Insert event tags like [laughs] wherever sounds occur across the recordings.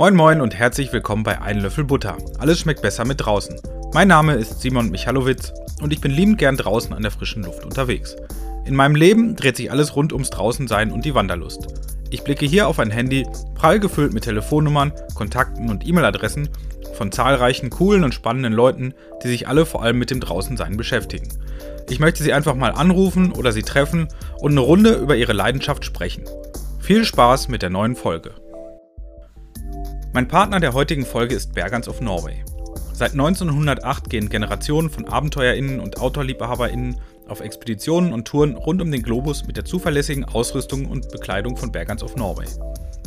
Moin Moin und herzlich willkommen bei Ein Löffel Butter. Alles schmeckt besser mit draußen. Mein Name ist Simon Michalowitz und ich bin liebend gern draußen an der frischen Luft unterwegs. In meinem Leben dreht sich alles rund ums Draußensein und die Wanderlust. Ich blicke hier auf ein Handy, prall gefüllt mit Telefonnummern, Kontakten und E-Mail-Adressen von zahlreichen coolen und spannenden Leuten, die sich alle vor allem mit dem Draußensein beschäftigen. Ich möchte sie einfach mal anrufen oder sie treffen und eine Runde über ihre Leidenschaft sprechen. Viel Spaß mit der neuen Folge. Mein Partner der heutigen Folge ist Bergans of Norway. Seit 1908 gehen Generationen von AbenteuerInnen und OutdoorliebhaberInnen auf Expeditionen und Touren rund um den Globus mit der zuverlässigen Ausrüstung und Bekleidung von Bergans of Norway.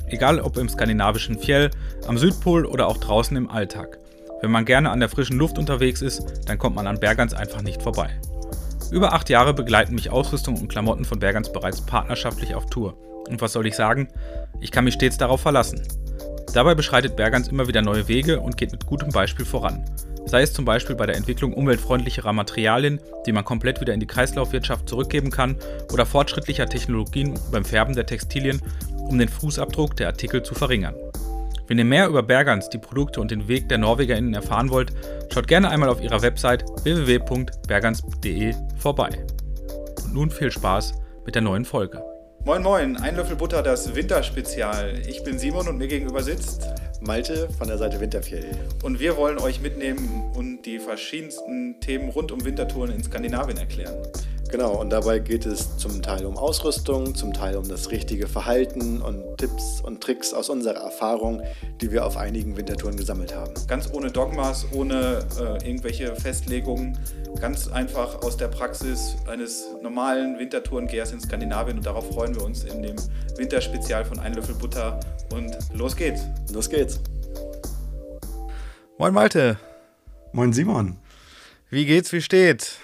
Egal ob im skandinavischen Fjell, am Südpol oder auch draußen im Alltag. Wenn man gerne an der frischen Luft unterwegs ist, dann kommt man an Bergans einfach nicht vorbei. Über acht Jahre begleiten mich Ausrüstung und Klamotten von Bergans bereits partnerschaftlich auf Tour. Und was soll ich sagen? Ich kann mich stets darauf verlassen. Dabei beschreitet Bergans immer wieder neue Wege und geht mit gutem Beispiel voran. Sei es zum Beispiel bei der Entwicklung umweltfreundlicherer Materialien, die man komplett wieder in die Kreislaufwirtschaft zurückgeben kann, oder fortschrittlicher Technologien beim Färben der Textilien, um den Fußabdruck der Artikel zu verringern. Wenn ihr mehr über Bergans, die Produkte und den Weg der NorwegerInnen erfahren wollt, schaut gerne einmal auf ihrer Website www.bergans.de vorbei. Und nun viel Spaß mit der neuen Folge. Moin Moin, ein Löffel Butter, das Winterspezial. Ich bin Simon und mir gegenüber sitzt Malte von der Seite Winterfjell. Und wir wollen euch mitnehmen und die verschiedensten Themen rund um Wintertouren in Skandinavien erklären. Genau, und dabei geht es zum Teil um Ausrüstung, zum Teil um das richtige Verhalten und Tipps und Tricks aus unserer Erfahrung, die wir auf einigen Wintertouren gesammelt haben. Ganz ohne Dogmas, ohne äh, irgendwelche Festlegungen, ganz einfach aus der Praxis eines normalen Wintertourengehers in Skandinavien und darauf freuen wir uns in dem Winterspezial von Ein Löffel Butter und los geht's. Los geht's. Moin Malte. Moin Simon. Wie geht's, wie steht's?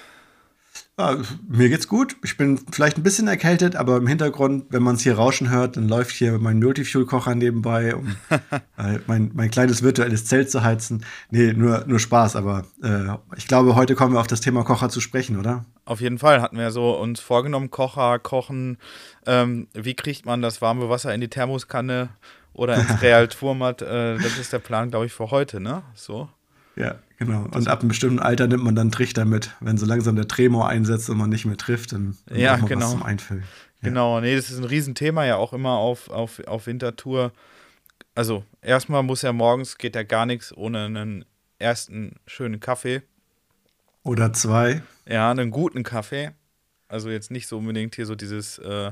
Ja, mir geht's gut. Ich bin vielleicht ein bisschen erkältet, aber im Hintergrund, wenn man es hier rauschen hört, dann läuft hier mein Multifuel-Kocher nebenbei, um [laughs] äh, mein, mein kleines virtuelles Zelt zu heizen. Nee, nur, nur Spaß, aber äh, ich glaube, heute kommen wir auf das Thema Kocher zu sprechen, oder? Auf jeden Fall hatten wir so uns vorgenommen, Kocher, Kochen. Ähm, wie kriegt man das warme Wasser in die Thermoskanne oder ins [laughs] Real Turmat? Äh, das ist der Plan, glaube ich, für heute, ne? So. Ja, genau. Und ab einem bestimmten Alter nimmt man dann Trichter mit. Wenn so langsam der Tremor einsetzt und man nicht mehr trifft, dann, dann ja, man genau. was zum Einfüllen. Ja. Genau, nee, das ist ein Riesenthema ja auch immer auf, auf, auf Wintertour. Also, erstmal muss ja morgens, geht ja gar nichts ohne einen ersten schönen Kaffee. Oder zwei. Ja, einen guten Kaffee. Also jetzt nicht so unbedingt hier so dieses äh,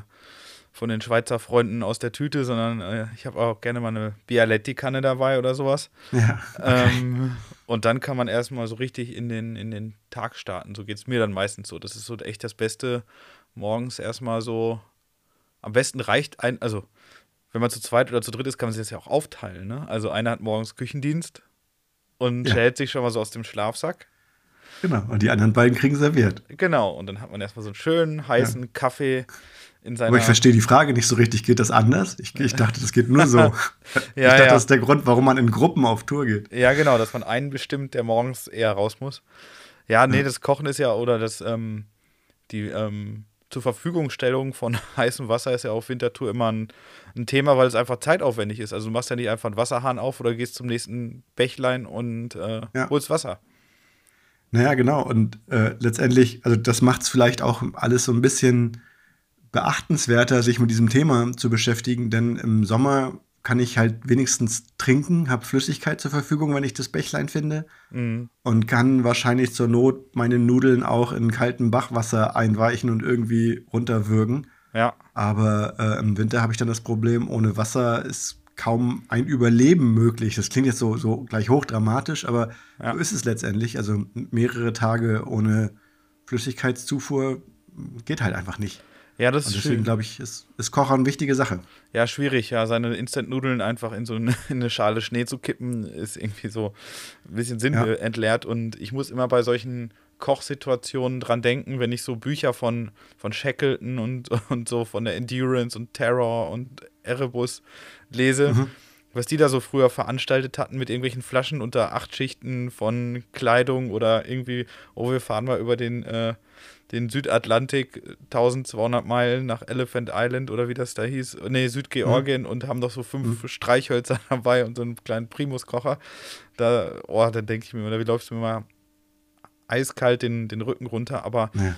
von den Schweizer Freunden aus der Tüte, sondern äh, ich habe auch gerne mal eine Bialetti-Kanne dabei oder sowas. Ja. Okay. Ähm, und dann kann man erstmal so richtig in den, in den Tag starten. So geht es mir dann meistens so. Das ist so echt das Beste. Morgens erstmal so. Am besten reicht ein, also wenn man zu zweit oder zu dritt ist, kann man sich das ja auch aufteilen. Ne? Also einer hat morgens Küchendienst und ja. schält sich schon mal so aus dem Schlafsack. Genau, und die anderen beiden kriegen serviert. Genau, und dann hat man erstmal so einen schönen heißen ja. Kaffee. Aber ich verstehe die Frage nicht so richtig. Geht das anders? Ich, ich dachte, das geht nur so. [laughs] ja, ich dachte, ja. das ist der Grund, warum man in Gruppen auf Tour geht. Ja, genau, dass man einen bestimmt, der morgens eher raus muss. Ja, nee, ja. das Kochen ist ja, oder das, ähm, die ähm, zur Verfügungstellung von [laughs] heißem Wasser ist ja auf Wintertour immer ein, ein, Thema, weil es einfach zeitaufwendig ist. Also du machst ja nicht einfach einen Wasserhahn auf oder gehst zum nächsten Bächlein und äh, holst Wasser. Naja, genau. Und äh, letztendlich, also das macht es vielleicht auch alles so ein bisschen beachtenswerter, sich mit diesem Thema zu beschäftigen, denn im Sommer kann ich halt wenigstens trinken, habe Flüssigkeit zur Verfügung, wenn ich das Bächlein finde mhm. und kann wahrscheinlich zur Not meine Nudeln auch in kaltem Bachwasser einweichen und irgendwie runterwürgen. Ja. Aber äh, im Winter habe ich dann das Problem, ohne Wasser ist kaum ein Überleben möglich. Das klingt jetzt so, so gleich hochdramatisch, aber ja. so ist es letztendlich. Also mehrere Tage ohne Flüssigkeitszufuhr geht halt einfach nicht. Ja, das ist Und deswegen glaube ich, ist, ist Kochen eine wichtige Sache. Ja, schwierig, ja. Seine Instant-Nudeln einfach in so eine, [laughs] in eine, Schale Schnee zu kippen, ist irgendwie so ein bisschen sinnentleert. Ja. Und ich muss immer bei solchen Kochsituationen dran denken, wenn ich so Bücher von, von Shackleton und, [laughs] und so von der Endurance und Terror und Erebus lese. Mhm. Was die da so früher veranstaltet hatten mit irgendwelchen Flaschen unter acht Schichten von Kleidung oder irgendwie, oh, wir fahren mal über den, äh, den Südatlantik 1200 Meilen nach Elephant Island oder wie das da hieß, nee, Südgeorgien mhm. und haben doch so fünf mhm. Streichhölzer [laughs] dabei und so einen kleinen Primuskocher. Da, oh, dann denke ich mir, oder wie läufst du mir mal eiskalt den, den Rücken runter, aber. Ja.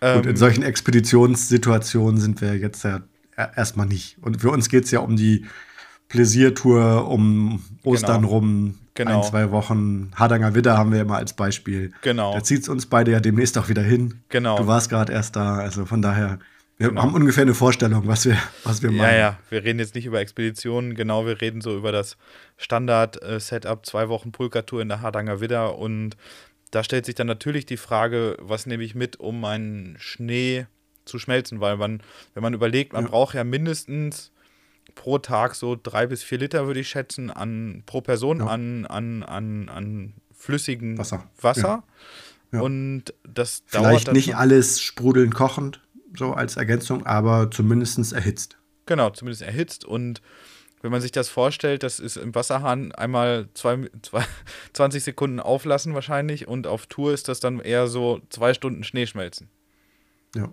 Ähm, und in solchen Expeditionssituationen sind wir jetzt ja erstmal nicht. Und für uns geht es ja um die Pläsiertour um Ostern genau. rum, genau. ein, zwei Wochen. Hardanger Widder haben wir immer als Beispiel. Genau. Da zieht es uns beide ja demnächst auch wieder hin. Genau. Du warst gerade erst da, also von daher. Wir genau. haben ungefähr eine Vorstellung, was wir, was wir machen. Ja, ja, wir reden jetzt nicht über Expeditionen, genau, wir reden so über das Standard-Setup, zwei Wochen Pulkatur in der Hardanger Widder und da stellt sich dann natürlich die Frage, was nehme ich mit, um meinen Schnee zu schmelzen, weil man, wenn man überlegt, man ja. braucht ja mindestens pro Tag so drei bis vier Liter, würde ich schätzen, an pro Person ja. an, an, an, an flüssigem Wasser. Wasser. Ja. Ja. Und das Vielleicht nicht alles sprudelnd kochend, so als Ergänzung, aber zumindest erhitzt. Genau, zumindest erhitzt. Und wenn man sich das vorstellt, das ist im Wasserhahn einmal zwei, zwei, [laughs] 20 Sekunden auflassen wahrscheinlich und auf Tour ist das dann eher so zwei Stunden Schneeschmelzen. Ja.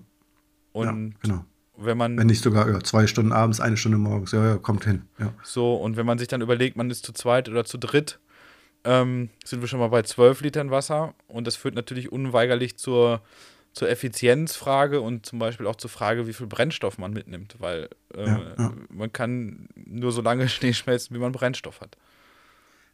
Und ja, genau wenn man. Wenn nicht sogar ja, zwei Stunden abends, eine Stunde morgens, ja, ja, kommt hin. Ja. So, und wenn man sich dann überlegt, man ist zu zweit oder zu dritt, ähm, sind wir schon mal bei zwölf Litern Wasser. Und das führt natürlich unweigerlich zur, zur Effizienzfrage und zum Beispiel auch zur Frage, wie viel Brennstoff man mitnimmt, weil äh, ja, man kann nur so lange [laughs] Schnee schmelzen, wie man Brennstoff hat.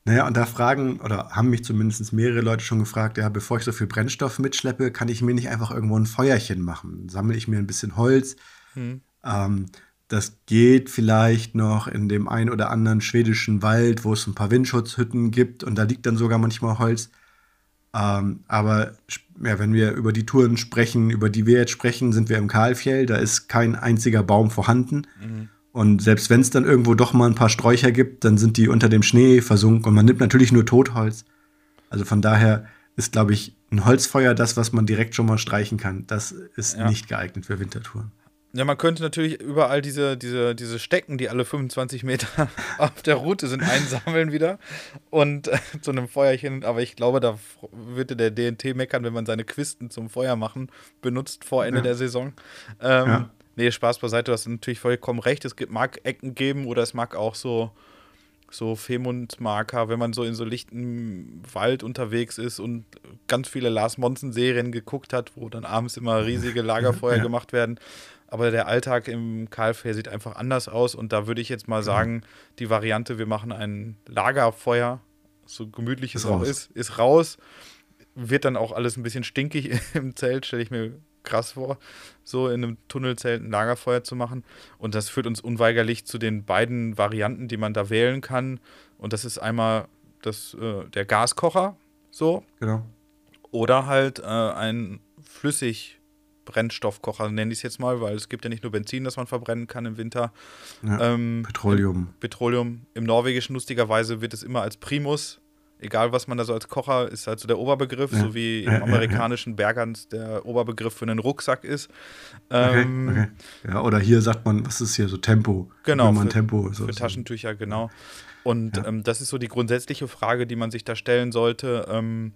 Naja, und da fragen, oder haben mich zumindest mehrere Leute schon gefragt, ja, bevor ich so viel Brennstoff mitschleppe, kann ich mir nicht einfach irgendwo ein Feuerchen machen? Sammle ich mir ein bisschen Holz, hm. Ähm, das geht vielleicht noch in dem ein oder anderen schwedischen Wald, wo es ein paar Windschutzhütten gibt und da liegt dann sogar manchmal Holz. Ähm, aber ja, wenn wir über die Touren sprechen, über die wir jetzt sprechen, sind wir im Kahlfjell, da ist kein einziger Baum vorhanden. Mhm. Und selbst wenn es dann irgendwo doch mal ein paar Sträucher gibt, dann sind die unter dem Schnee versunken und man nimmt natürlich nur Totholz. Also von daher ist, glaube ich, ein Holzfeuer das, was man direkt schon mal streichen kann. Das ist ja. nicht geeignet für Wintertouren. Ja, man könnte natürlich überall diese, diese, diese Stecken, die alle 25 Meter [laughs] auf der Route sind, einsammeln wieder und äh, zu einem Feuerchen. Aber ich glaube, da würde der DNT meckern, wenn man seine Quisten zum Feuer machen benutzt vor Ende ja. der Saison. Ähm, ja. Nee, Spaß beiseite, du hast natürlich vollkommen recht. Es gibt, mag Ecken geben oder es mag auch so, so Femund-Marker, wenn man so in so lichten Wald unterwegs ist und ganz viele Lars Monsen-Serien geguckt hat, wo dann abends immer riesige Lagerfeuer [laughs] ja. gemacht werden aber der Alltag im KfW sieht einfach anders aus und da würde ich jetzt mal sagen, die Variante, wir machen ein Lagerfeuer, so gemütlich es auch ist, ist raus. Wird dann auch alles ein bisschen stinkig [laughs] im Zelt, stelle ich mir krass vor, so in einem Tunnelzelt ein Lagerfeuer zu machen. Und das führt uns unweigerlich zu den beiden Varianten, die man da wählen kann. Und das ist einmal das, äh, der Gaskocher, so. Genau. Oder halt äh, ein flüssig Brennstoffkocher, nenne ich es jetzt mal, weil es gibt ja nicht nur Benzin, das man verbrennen kann im Winter. Ja, ähm, Petroleum. Petroleum. Im Norwegischen lustigerweise wird es immer als Primus, egal was man da so als Kocher, ist halt so der Oberbegriff, ja. so wie im ja, amerikanischen Bergans der Oberbegriff für einen Rucksack ist. Ähm, okay, okay. Ja, oder hier sagt man, was ist hier so Tempo? Genau, man für, Tempo, so, für Taschentücher, genau. Und ähm, das ist so die grundsätzliche Frage, die man sich da stellen sollte. Ähm,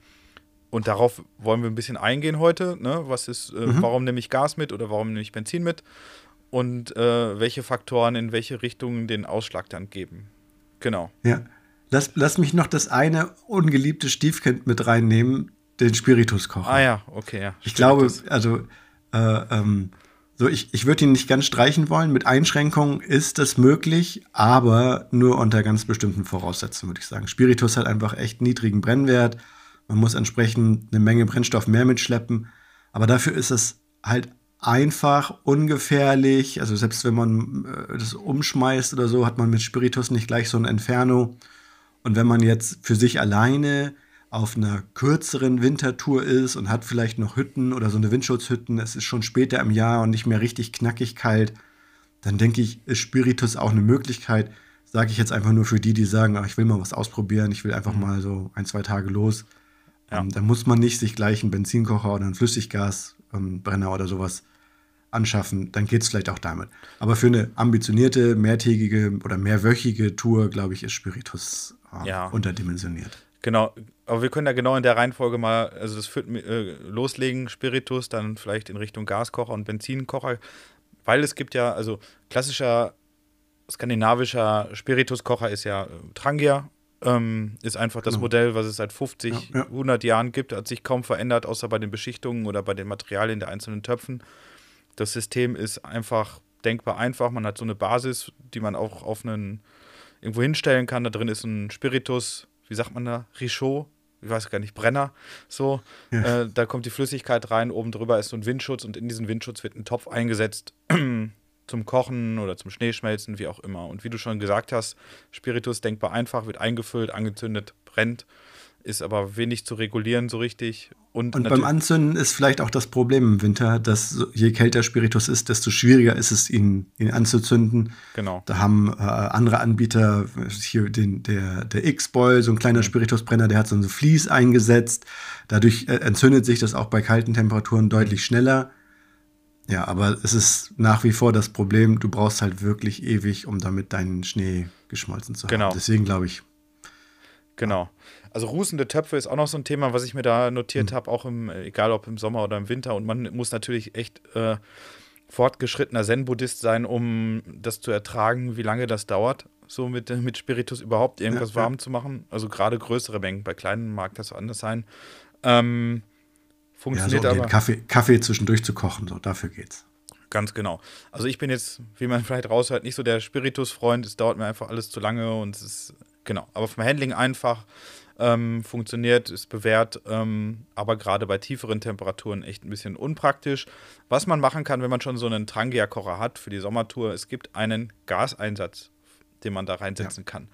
und darauf wollen wir ein bisschen eingehen heute. Ne? Was ist, äh, mhm. warum nehme ich Gas mit oder warum nehme ich Benzin mit? Und äh, welche Faktoren in welche Richtung den Ausschlag dann geben. Genau. Ja. Lass, lass mich noch das eine ungeliebte Stiefkind mit reinnehmen, den Spirituskocher. Ah ja, okay, ja. Ich glaube, also äh, ähm, so, ich, ich würde ihn nicht ganz streichen wollen. Mit Einschränkungen ist das möglich, aber nur unter ganz bestimmten Voraussetzungen, würde ich sagen. Spiritus hat einfach echt niedrigen Brennwert man muss entsprechend eine Menge Brennstoff mehr mitschleppen. Aber dafür ist es halt einfach, ungefährlich. Also selbst wenn man äh, das umschmeißt oder so, hat man mit Spiritus nicht gleich so ein Inferno. Und wenn man jetzt für sich alleine auf einer kürzeren Wintertour ist und hat vielleicht noch Hütten oder so eine Windschutzhütten, es ist schon später im Jahr und nicht mehr richtig knackig kalt, dann denke ich, ist Spiritus auch eine Möglichkeit. Sage ich jetzt einfach nur für die, die sagen, ach, ich will mal was ausprobieren, ich will einfach mhm. mal so ein, zwei Tage los. Ja. Ähm, da muss man nicht sich gleich einen Benzinkocher oder einen Flüssiggasbrenner ähm, oder sowas anschaffen, dann geht es vielleicht auch damit. Aber für eine ambitionierte, mehrtägige oder mehrwöchige Tour, glaube ich, ist Spiritus äh, ja. unterdimensioniert. Genau, aber wir können da genau in der Reihenfolge mal, also das führt, äh, loslegen, Spiritus, dann vielleicht in Richtung Gaskocher und Benzinkocher, weil es gibt ja, also klassischer skandinavischer Spirituskocher ist ja äh, Trangia, ähm, ist einfach das genau. Modell, was es seit 50, ja, ja. 100 Jahren gibt, hat sich kaum verändert, außer bei den Beschichtungen oder bei den Materialien der einzelnen Töpfen. Das System ist einfach denkbar einfach. Man hat so eine Basis, die man auch auf einen irgendwo hinstellen kann. Da drin ist ein Spiritus, wie sagt man da? Richaud, ich weiß gar nicht, Brenner. So, ja. äh, da kommt die Flüssigkeit rein, oben drüber ist so ein Windschutz und in diesen Windschutz wird ein Topf eingesetzt [clears throat] zum Kochen oder zum Schneeschmelzen, wie auch immer. Und wie du schon gesagt hast, Spiritus denkbar einfach, wird eingefüllt, angezündet, brennt ist aber wenig zu regulieren so richtig. Und, und beim Anzünden ist vielleicht auch das Problem im Winter, dass je kälter Spiritus ist, desto schwieriger ist es, ihn, ihn anzuzünden. Genau. Da haben äh, andere Anbieter, hier den, der, der X-Boy, so ein kleiner mhm. Spiritusbrenner, der hat so ein Vlies eingesetzt. Dadurch äh, entzündet sich das auch bei kalten Temperaturen deutlich schneller. Ja, aber es ist nach wie vor das Problem, du brauchst halt wirklich ewig, um damit deinen Schnee geschmolzen zu haben. Genau. Deswegen glaube ich. Genau. Also rußende Töpfe ist auch noch so ein Thema, was ich mir da notiert mhm. habe, auch im, egal ob im Sommer oder im Winter. Und man muss natürlich echt äh, fortgeschrittener Zen-Buddhist sein, um das zu ertragen, wie lange das dauert, so mit, mit Spiritus überhaupt irgendwas ja, warm ja. zu machen. Also gerade größere Mengen, bei kleinen mag das anders sein. Ähm, funktioniert ja, so, aber. Kaffee, Kaffee zwischendurch zu kochen, so dafür geht's. Ganz genau. Also ich bin jetzt, wie man vielleicht raushört, nicht so der Spiritus-Freund. Es dauert mir einfach alles zu lange und es ist, genau. Aber vom Handling einfach ähm, funktioniert, ist bewährt, ähm, aber gerade bei tieferen Temperaturen echt ein bisschen unpraktisch. Was man machen kann, wenn man schon so einen Trangia-Kocher hat für die Sommertour, es gibt einen Gaseinsatz, den man da reinsetzen ja. kann.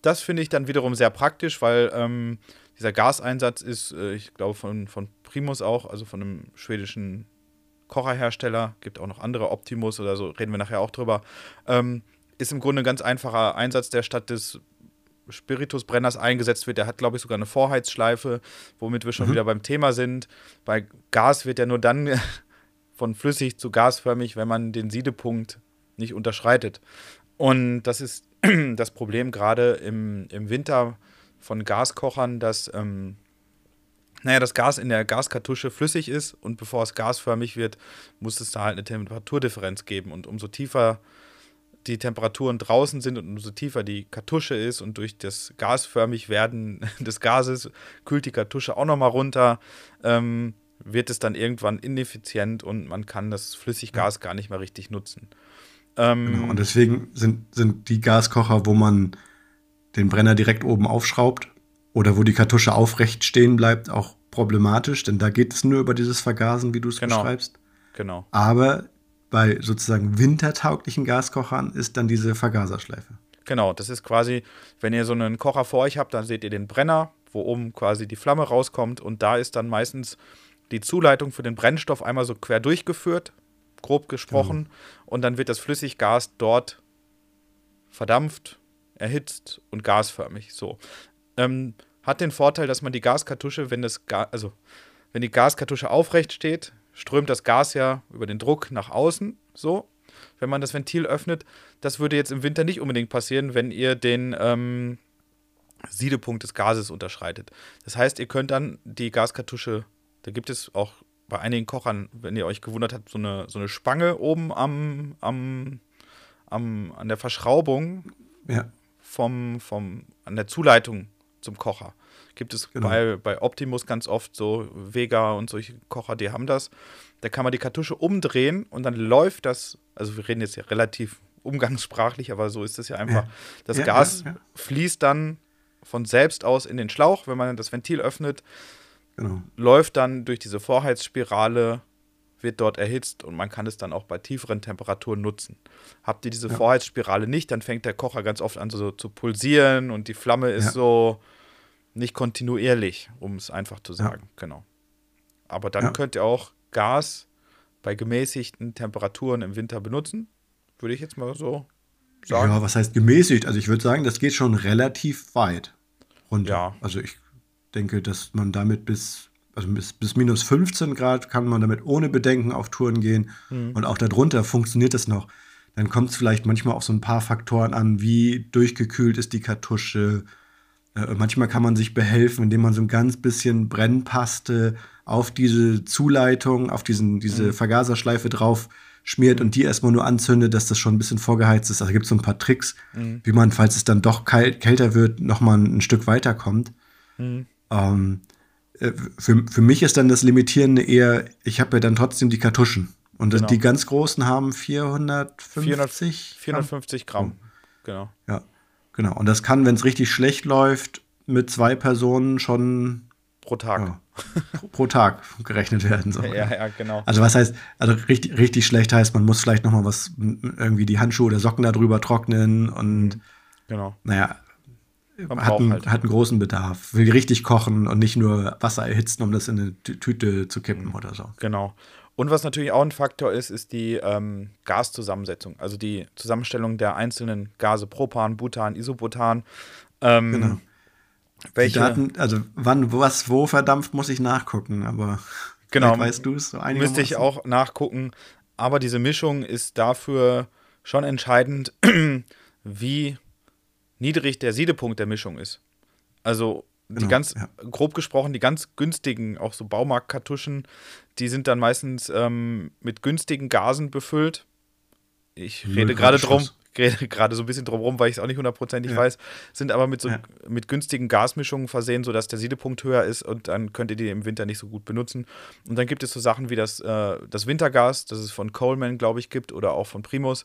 Das finde ich dann wiederum sehr praktisch, weil ähm, dieser Gaseinsatz ist, äh, ich glaube, von, von Primus auch, also von einem schwedischen Kocherhersteller, gibt auch noch andere, Optimus oder so, reden wir nachher auch drüber. Ähm, ist im Grunde ein ganz einfacher Einsatz, der statt des Spiritusbrenners eingesetzt wird. Der hat, glaube ich, sogar eine Vorheizschleife, womit wir schon mhm. wieder beim Thema sind. Bei Gas wird er nur dann [laughs] von flüssig zu gasförmig, wenn man den Siedepunkt nicht unterschreitet. Und das ist [clears throat] das Problem gerade im, im Winter von Gaskochern, dass ähm, naja, das Gas in der Gaskartusche flüssig ist und bevor es gasförmig wird, muss es da halt eine Temperaturdifferenz geben. Und umso tiefer die Temperaturen draußen sind und umso tiefer die Kartusche ist und durch das gasförmig werden [laughs] des Gases kühlt die Kartusche auch nochmal runter, ähm, wird es dann irgendwann ineffizient und man kann das Flüssiggas gar nicht mehr richtig nutzen. Ähm, genau, und deswegen sind, sind die Gaskocher, wo man den Brenner direkt oben aufschraubt oder wo die Kartusche aufrecht stehen bleibt, auch problematisch, denn da geht es nur über dieses Vergasen, wie du es genau. beschreibst. Genau. Aber bei sozusagen wintertauglichen Gaskochern ist dann diese Vergaserschleife. Genau, das ist quasi, wenn ihr so einen Kocher vor euch habt, dann seht ihr den Brenner, wo oben quasi die Flamme rauskommt und da ist dann meistens die Zuleitung für den Brennstoff einmal so quer durchgeführt, grob gesprochen, mhm. und dann wird das Flüssiggas dort verdampft, erhitzt und gasförmig. So. Ähm, hat den Vorteil, dass man die Gaskartusche, wenn das Ga also wenn die Gaskartusche aufrecht steht, strömt das Gas ja über den Druck nach außen, so, wenn man das Ventil öffnet. Das würde jetzt im Winter nicht unbedingt passieren, wenn ihr den ähm, Siedepunkt des Gases unterschreitet. Das heißt, ihr könnt dann die Gaskartusche, da gibt es auch bei einigen Kochern, wenn ihr euch gewundert habt, so eine, so eine Spange oben am, am, am, an der Verschraubung ja. vom, vom, an der Zuleitung zum Kocher. Gibt es genau. bei, bei Optimus ganz oft so Vega und solche Kocher, die haben das. Da kann man die Kartusche umdrehen und dann läuft das, also wir reden jetzt ja relativ umgangssprachlich, aber so ist es ja einfach. Ja. Das ja, Gas ja, fließt dann von selbst aus in den Schlauch, wenn man das Ventil öffnet, genau. läuft dann durch diese Vorheizspirale, wird dort erhitzt und man kann es dann auch bei tieferen Temperaturen nutzen. Habt ihr diese Vorheizspirale nicht, dann fängt der Kocher ganz oft an so zu pulsieren und die Flamme ist so nicht kontinuierlich, um es einfach zu sagen. Ja. Genau. Aber dann ja. könnt ihr auch Gas bei gemäßigten Temperaturen im Winter benutzen. Würde ich jetzt mal so sagen. Ja, was heißt gemäßigt? Also ich würde sagen, das geht schon relativ weit runter. Ja. Also ich denke, dass man damit bis also bis, bis minus 15 Grad kann man damit ohne Bedenken auf Touren gehen. Mhm. Und auch darunter funktioniert es noch. Dann kommt es vielleicht manchmal auf so ein paar Faktoren an, wie durchgekühlt ist die Kartusche. Äh, manchmal kann man sich behelfen, indem man so ein ganz bisschen Brennpaste auf diese Zuleitung, auf diesen, diese mhm. Vergaserschleife drauf schmiert und die erstmal nur anzündet, dass das schon ein bisschen vorgeheizt ist. Also gibt es so ein paar Tricks, mhm. wie man, falls es dann doch kalt, kälter wird, nochmal ein, ein Stück weiterkommt. Mhm. Ähm, äh, für, für mich ist dann das Limitierende eher, ich habe ja dann trotzdem die Kartuschen. Und genau. die ganz großen haben 450 450 Gramm. Gramm. Genau. Ja, genau. Und das kann, wenn es richtig schlecht läuft, mit zwei Personen schon pro Tag. Ja, pro, pro, Tag gerechnet werden. So. [laughs] ja, ja, genau. Also was heißt, also richtig, richtig schlecht heißt, man muss vielleicht noch mal was, irgendwie die Handschuhe oder Socken darüber trocknen und genau. Naja, hat einen, halt. hat einen großen Bedarf. Will richtig kochen und nicht nur Wasser erhitzen, um das in eine Tüte zu kippen mhm. oder so. Genau. Und was natürlich auch ein Faktor ist, ist die ähm, Gaszusammensetzung, also die Zusammenstellung der einzelnen Gase Propan, Butan, Isobutan. Ähm, genau. Welche? Daten, also wann, was, wo verdampft, muss ich nachgucken, aber [laughs] genau, weißt du es so Müsste ich auch nachgucken, aber diese Mischung ist dafür schon entscheidend, [clears throat] wie niedrig der Siedepunkt der Mischung ist. Also die genau, ganz, ja. grob gesprochen, die ganz günstigen, auch so Baumarktkartuschen, die sind dann meistens ähm, mit günstigen Gasen befüllt. Ich rede gerade drum, [laughs] rede gerade so ein bisschen drum rum, weil ich es auch nicht hundertprozentig ja. weiß, sind aber mit so ja. mit günstigen Gasmischungen versehen, sodass der Siedepunkt höher ist und dann könnt ihr die im Winter nicht so gut benutzen. Und dann gibt es so Sachen wie das, äh, das Wintergas, das es von Coleman, glaube ich, gibt oder auch von Primus.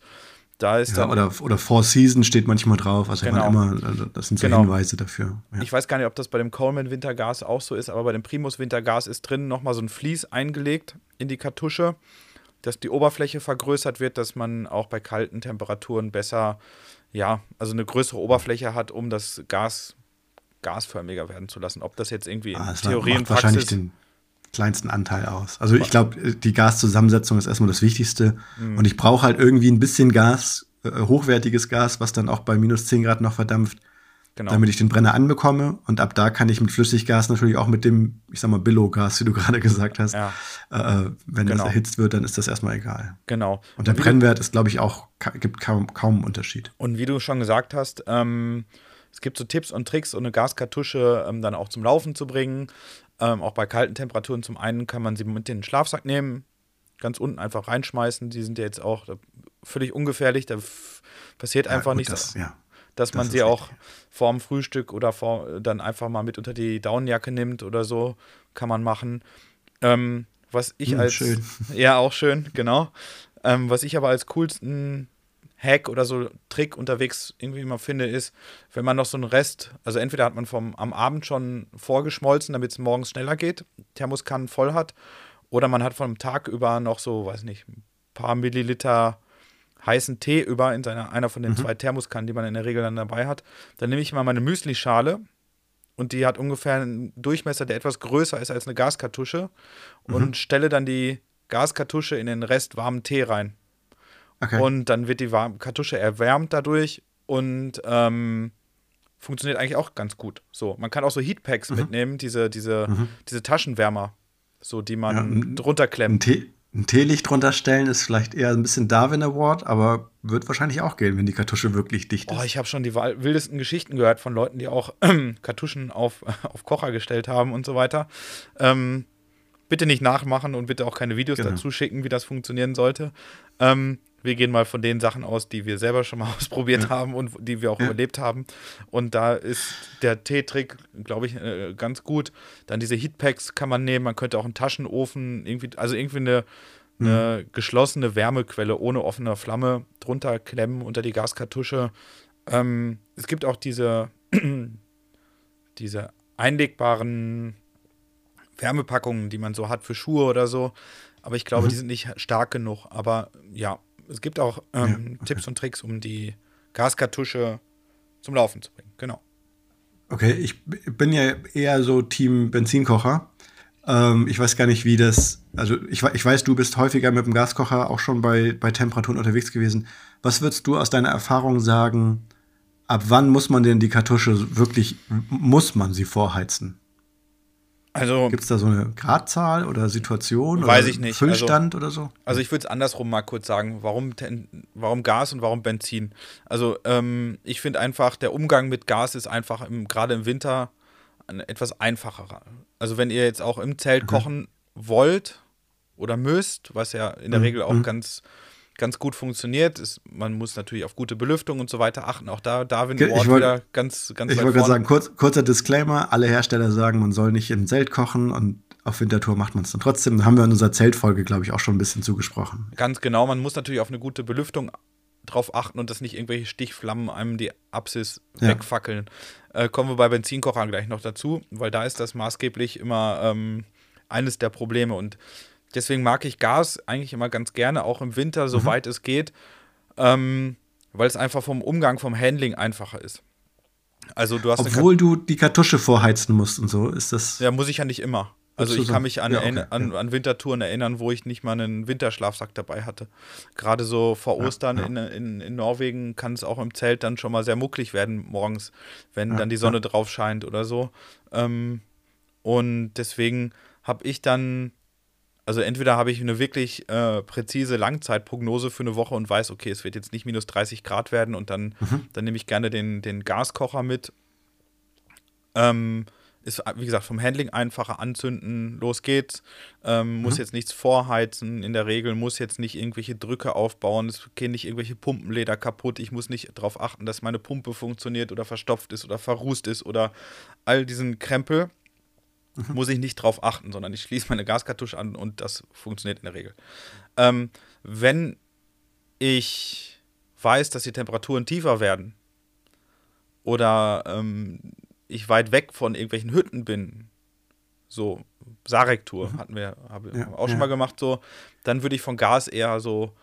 Da ist ja, oder, oder Four Seasons steht manchmal drauf. Also genau. immer, also das sind so genau. Hinweise dafür. Ja. Ich weiß gar nicht, ob das bei dem Coleman Wintergas auch so ist, aber bei dem Primus Wintergas ist drin nochmal so ein Vlies eingelegt in die Kartusche, dass die Oberfläche vergrößert wird, dass man auch bei kalten Temperaturen besser, ja, also eine größere Oberfläche hat, um das Gas gasförmiger werden zu lassen. Ob das jetzt irgendwie ah, in Theorie und Praxis wahrscheinlich den kleinsten Anteil aus. Also ich glaube, die Gaszusammensetzung ist erstmal das Wichtigste. Mhm. Und ich brauche halt irgendwie ein bisschen Gas, äh, hochwertiges Gas, was dann auch bei minus 10 Grad noch verdampft, genau. damit ich den Brenner anbekomme. Und ab da kann ich mit Flüssiggas natürlich auch mit dem, ich sag mal, Billow-Gas, wie du [laughs] gerade gesagt hast, ja. äh, wenn genau. das erhitzt wird, dann ist das erstmal egal. Genau. Und der und Brennwert ist, glaube ich, auch, gibt kaum, kaum einen Unterschied. Und wie du schon gesagt hast, ähm, es gibt so Tipps und Tricks, um eine Gaskartusche ähm, dann auch zum Laufen zu bringen. Ähm, auch bei kalten Temperaturen. Zum einen kann man sie mit in den Schlafsack nehmen, ganz unten einfach reinschmeißen. Die sind ja jetzt auch völlig ungefährlich. Da passiert ja, einfach nichts. Das, ja. Dass das man sie auch vorm Frühstück oder vor, dann einfach mal mit unter die Daunenjacke nimmt oder so, kann man machen. Ähm, was ich hm, als. Schön. [laughs] Ja, auch schön, genau. Ähm, was ich aber als coolsten Hack oder so Trick unterwegs irgendwie mal finde, ist, wenn man noch so einen Rest, also entweder hat man vom, am Abend schon vorgeschmolzen, damit es morgens schneller geht, Thermoskannen voll hat, oder man hat vom Tag über noch so, weiß nicht, ein paar Milliliter heißen Tee über in seiner, einer von den mhm. zwei Thermoskannen, die man in der Regel dann dabei hat. Dann nehme ich mal meine Müslischale und die hat ungefähr einen Durchmesser, der etwas größer ist als eine Gaskartusche mhm. und stelle dann die Gaskartusche in den Rest warmen Tee rein. Okay. Und dann wird die Kartusche erwärmt dadurch und ähm, funktioniert eigentlich auch ganz gut. So, man kann auch so Heatpacks mhm. mitnehmen, diese, diese, mhm. diese Taschenwärmer, so die man ja, drunter klemmt. Ein, ein Teelicht drunter stellen ist vielleicht eher ein bisschen Darwin Award, aber wird wahrscheinlich auch gehen, wenn die Kartusche wirklich dicht ist. Oh, ich habe schon die wildesten Geschichten gehört von Leuten, die auch äh, [clears throat] Kartuschen auf, [laughs] auf Kocher gestellt haben und so weiter. Ähm, bitte nicht nachmachen und bitte auch keine Videos genau. dazu schicken, wie das funktionieren sollte. Ähm, wir gehen mal von den Sachen aus, die wir selber schon mal [laughs] ausprobiert ja. haben und die wir auch ja. überlebt haben. Und da ist der Teetrick, glaube ich, äh, ganz gut. Dann diese Heatpacks kann man nehmen. Man könnte auch einen Taschenofen, irgendwie, also irgendwie eine, eine mhm. geschlossene Wärmequelle ohne offene Flamme drunter klemmen unter die Gaskartusche. Ähm, es gibt auch diese, [clears throat] diese einlegbaren Wärmepackungen, die man so hat für Schuhe oder so. Aber ich glaube, mhm. die sind nicht stark genug. Aber ja, es gibt auch ähm, ja, okay. Tipps und Tricks, um die Gaskartusche zum Laufen zu bringen. Genau. Okay, ich bin ja eher so Team Benzinkocher. Ähm, ich weiß gar nicht, wie das. Also, ich, ich weiß, du bist häufiger mit dem Gaskocher auch schon bei, bei Temperaturen unterwegs gewesen. Was würdest du aus deiner Erfahrung sagen? Ab wann muss man denn die Kartusche wirklich, muss man sie vorheizen? Also gibt es da so eine Gradzahl oder Situation? Weiß oder ich nicht. Füllstand also, oder so? Also ich würde es andersrum mal kurz sagen. Warum, warum Gas und warum Benzin? Also ähm, ich finde einfach, der Umgang mit Gas ist einfach gerade im Winter etwas einfacher. Also wenn ihr jetzt auch im Zelt mhm. kochen wollt oder müsst, was ja in der mhm. Regel auch mhm. ganz ganz gut funktioniert. Ist, man muss natürlich auf gute Belüftung und so weiter achten. Auch da Darwin Ward wieder ganz, ganz Ich wollte gerade sagen, kurz, kurzer Disclaimer: Alle Hersteller sagen, man soll nicht im Zelt kochen und auf Wintertour macht man es dann trotzdem. Da haben wir in unserer Zeltfolge, glaube ich, auch schon ein bisschen zugesprochen. Ganz genau. Man muss natürlich auf eine gute Belüftung drauf achten und dass nicht irgendwelche Stichflammen einem die Apsis ja. wegfackeln. Äh, kommen wir bei Benzinkochern gleich noch dazu, weil da ist das maßgeblich immer ähm, eines der Probleme. Und Deswegen mag ich Gas eigentlich immer ganz gerne, auch im Winter, soweit mhm. es geht, ähm, weil es einfach vom Umgang, vom Handling einfacher ist. Also du hast Obwohl du die Kartusche vorheizen musst und so, ist das. Ja, muss ich ja nicht immer. Also ich kann mich an, ja, okay, an, an, Wintertouren erinnern, wo ich nicht mal einen Winterschlafsack dabei hatte. Gerade so vor Ostern ja, ja. In, in, in, Norwegen kann es auch im Zelt dann schon mal sehr mucklig werden morgens, wenn dann die Sonne drauf scheint oder so. Ähm, und deswegen habe ich dann also entweder habe ich eine wirklich äh, präzise Langzeitprognose für eine Woche und weiß, okay, es wird jetzt nicht minus 30 Grad werden und dann, mhm. dann nehme ich gerne den, den Gaskocher mit. Ähm, ist, wie gesagt, vom Handling einfacher anzünden, los geht's. Ähm, mhm. Muss jetzt nichts vorheizen, in der Regel muss jetzt nicht irgendwelche Drücke aufbauen, es gehen nicht irgendwelche Pumpenleder kaputt, ich muss nicht darauf achten, dass meine Pumpe funktioniert oder verstopft ist oder verrußt ist oder all diesen Krempel mhm. [laughs] muss ich nicht drauf achten, sondern ich schließe meine Gaskartusche an und das funktioniert in der Regel. Ähm, wenn ich weiß, dass die Temperaturen tiefer werden oder ähm, ich weit weg von irgendwelchen Hütten bin, so Sarek-Tour mhm. hatten wir, haben wir ja, auch schon ja. mal gemacht, so, dann würde ich von Gas eher so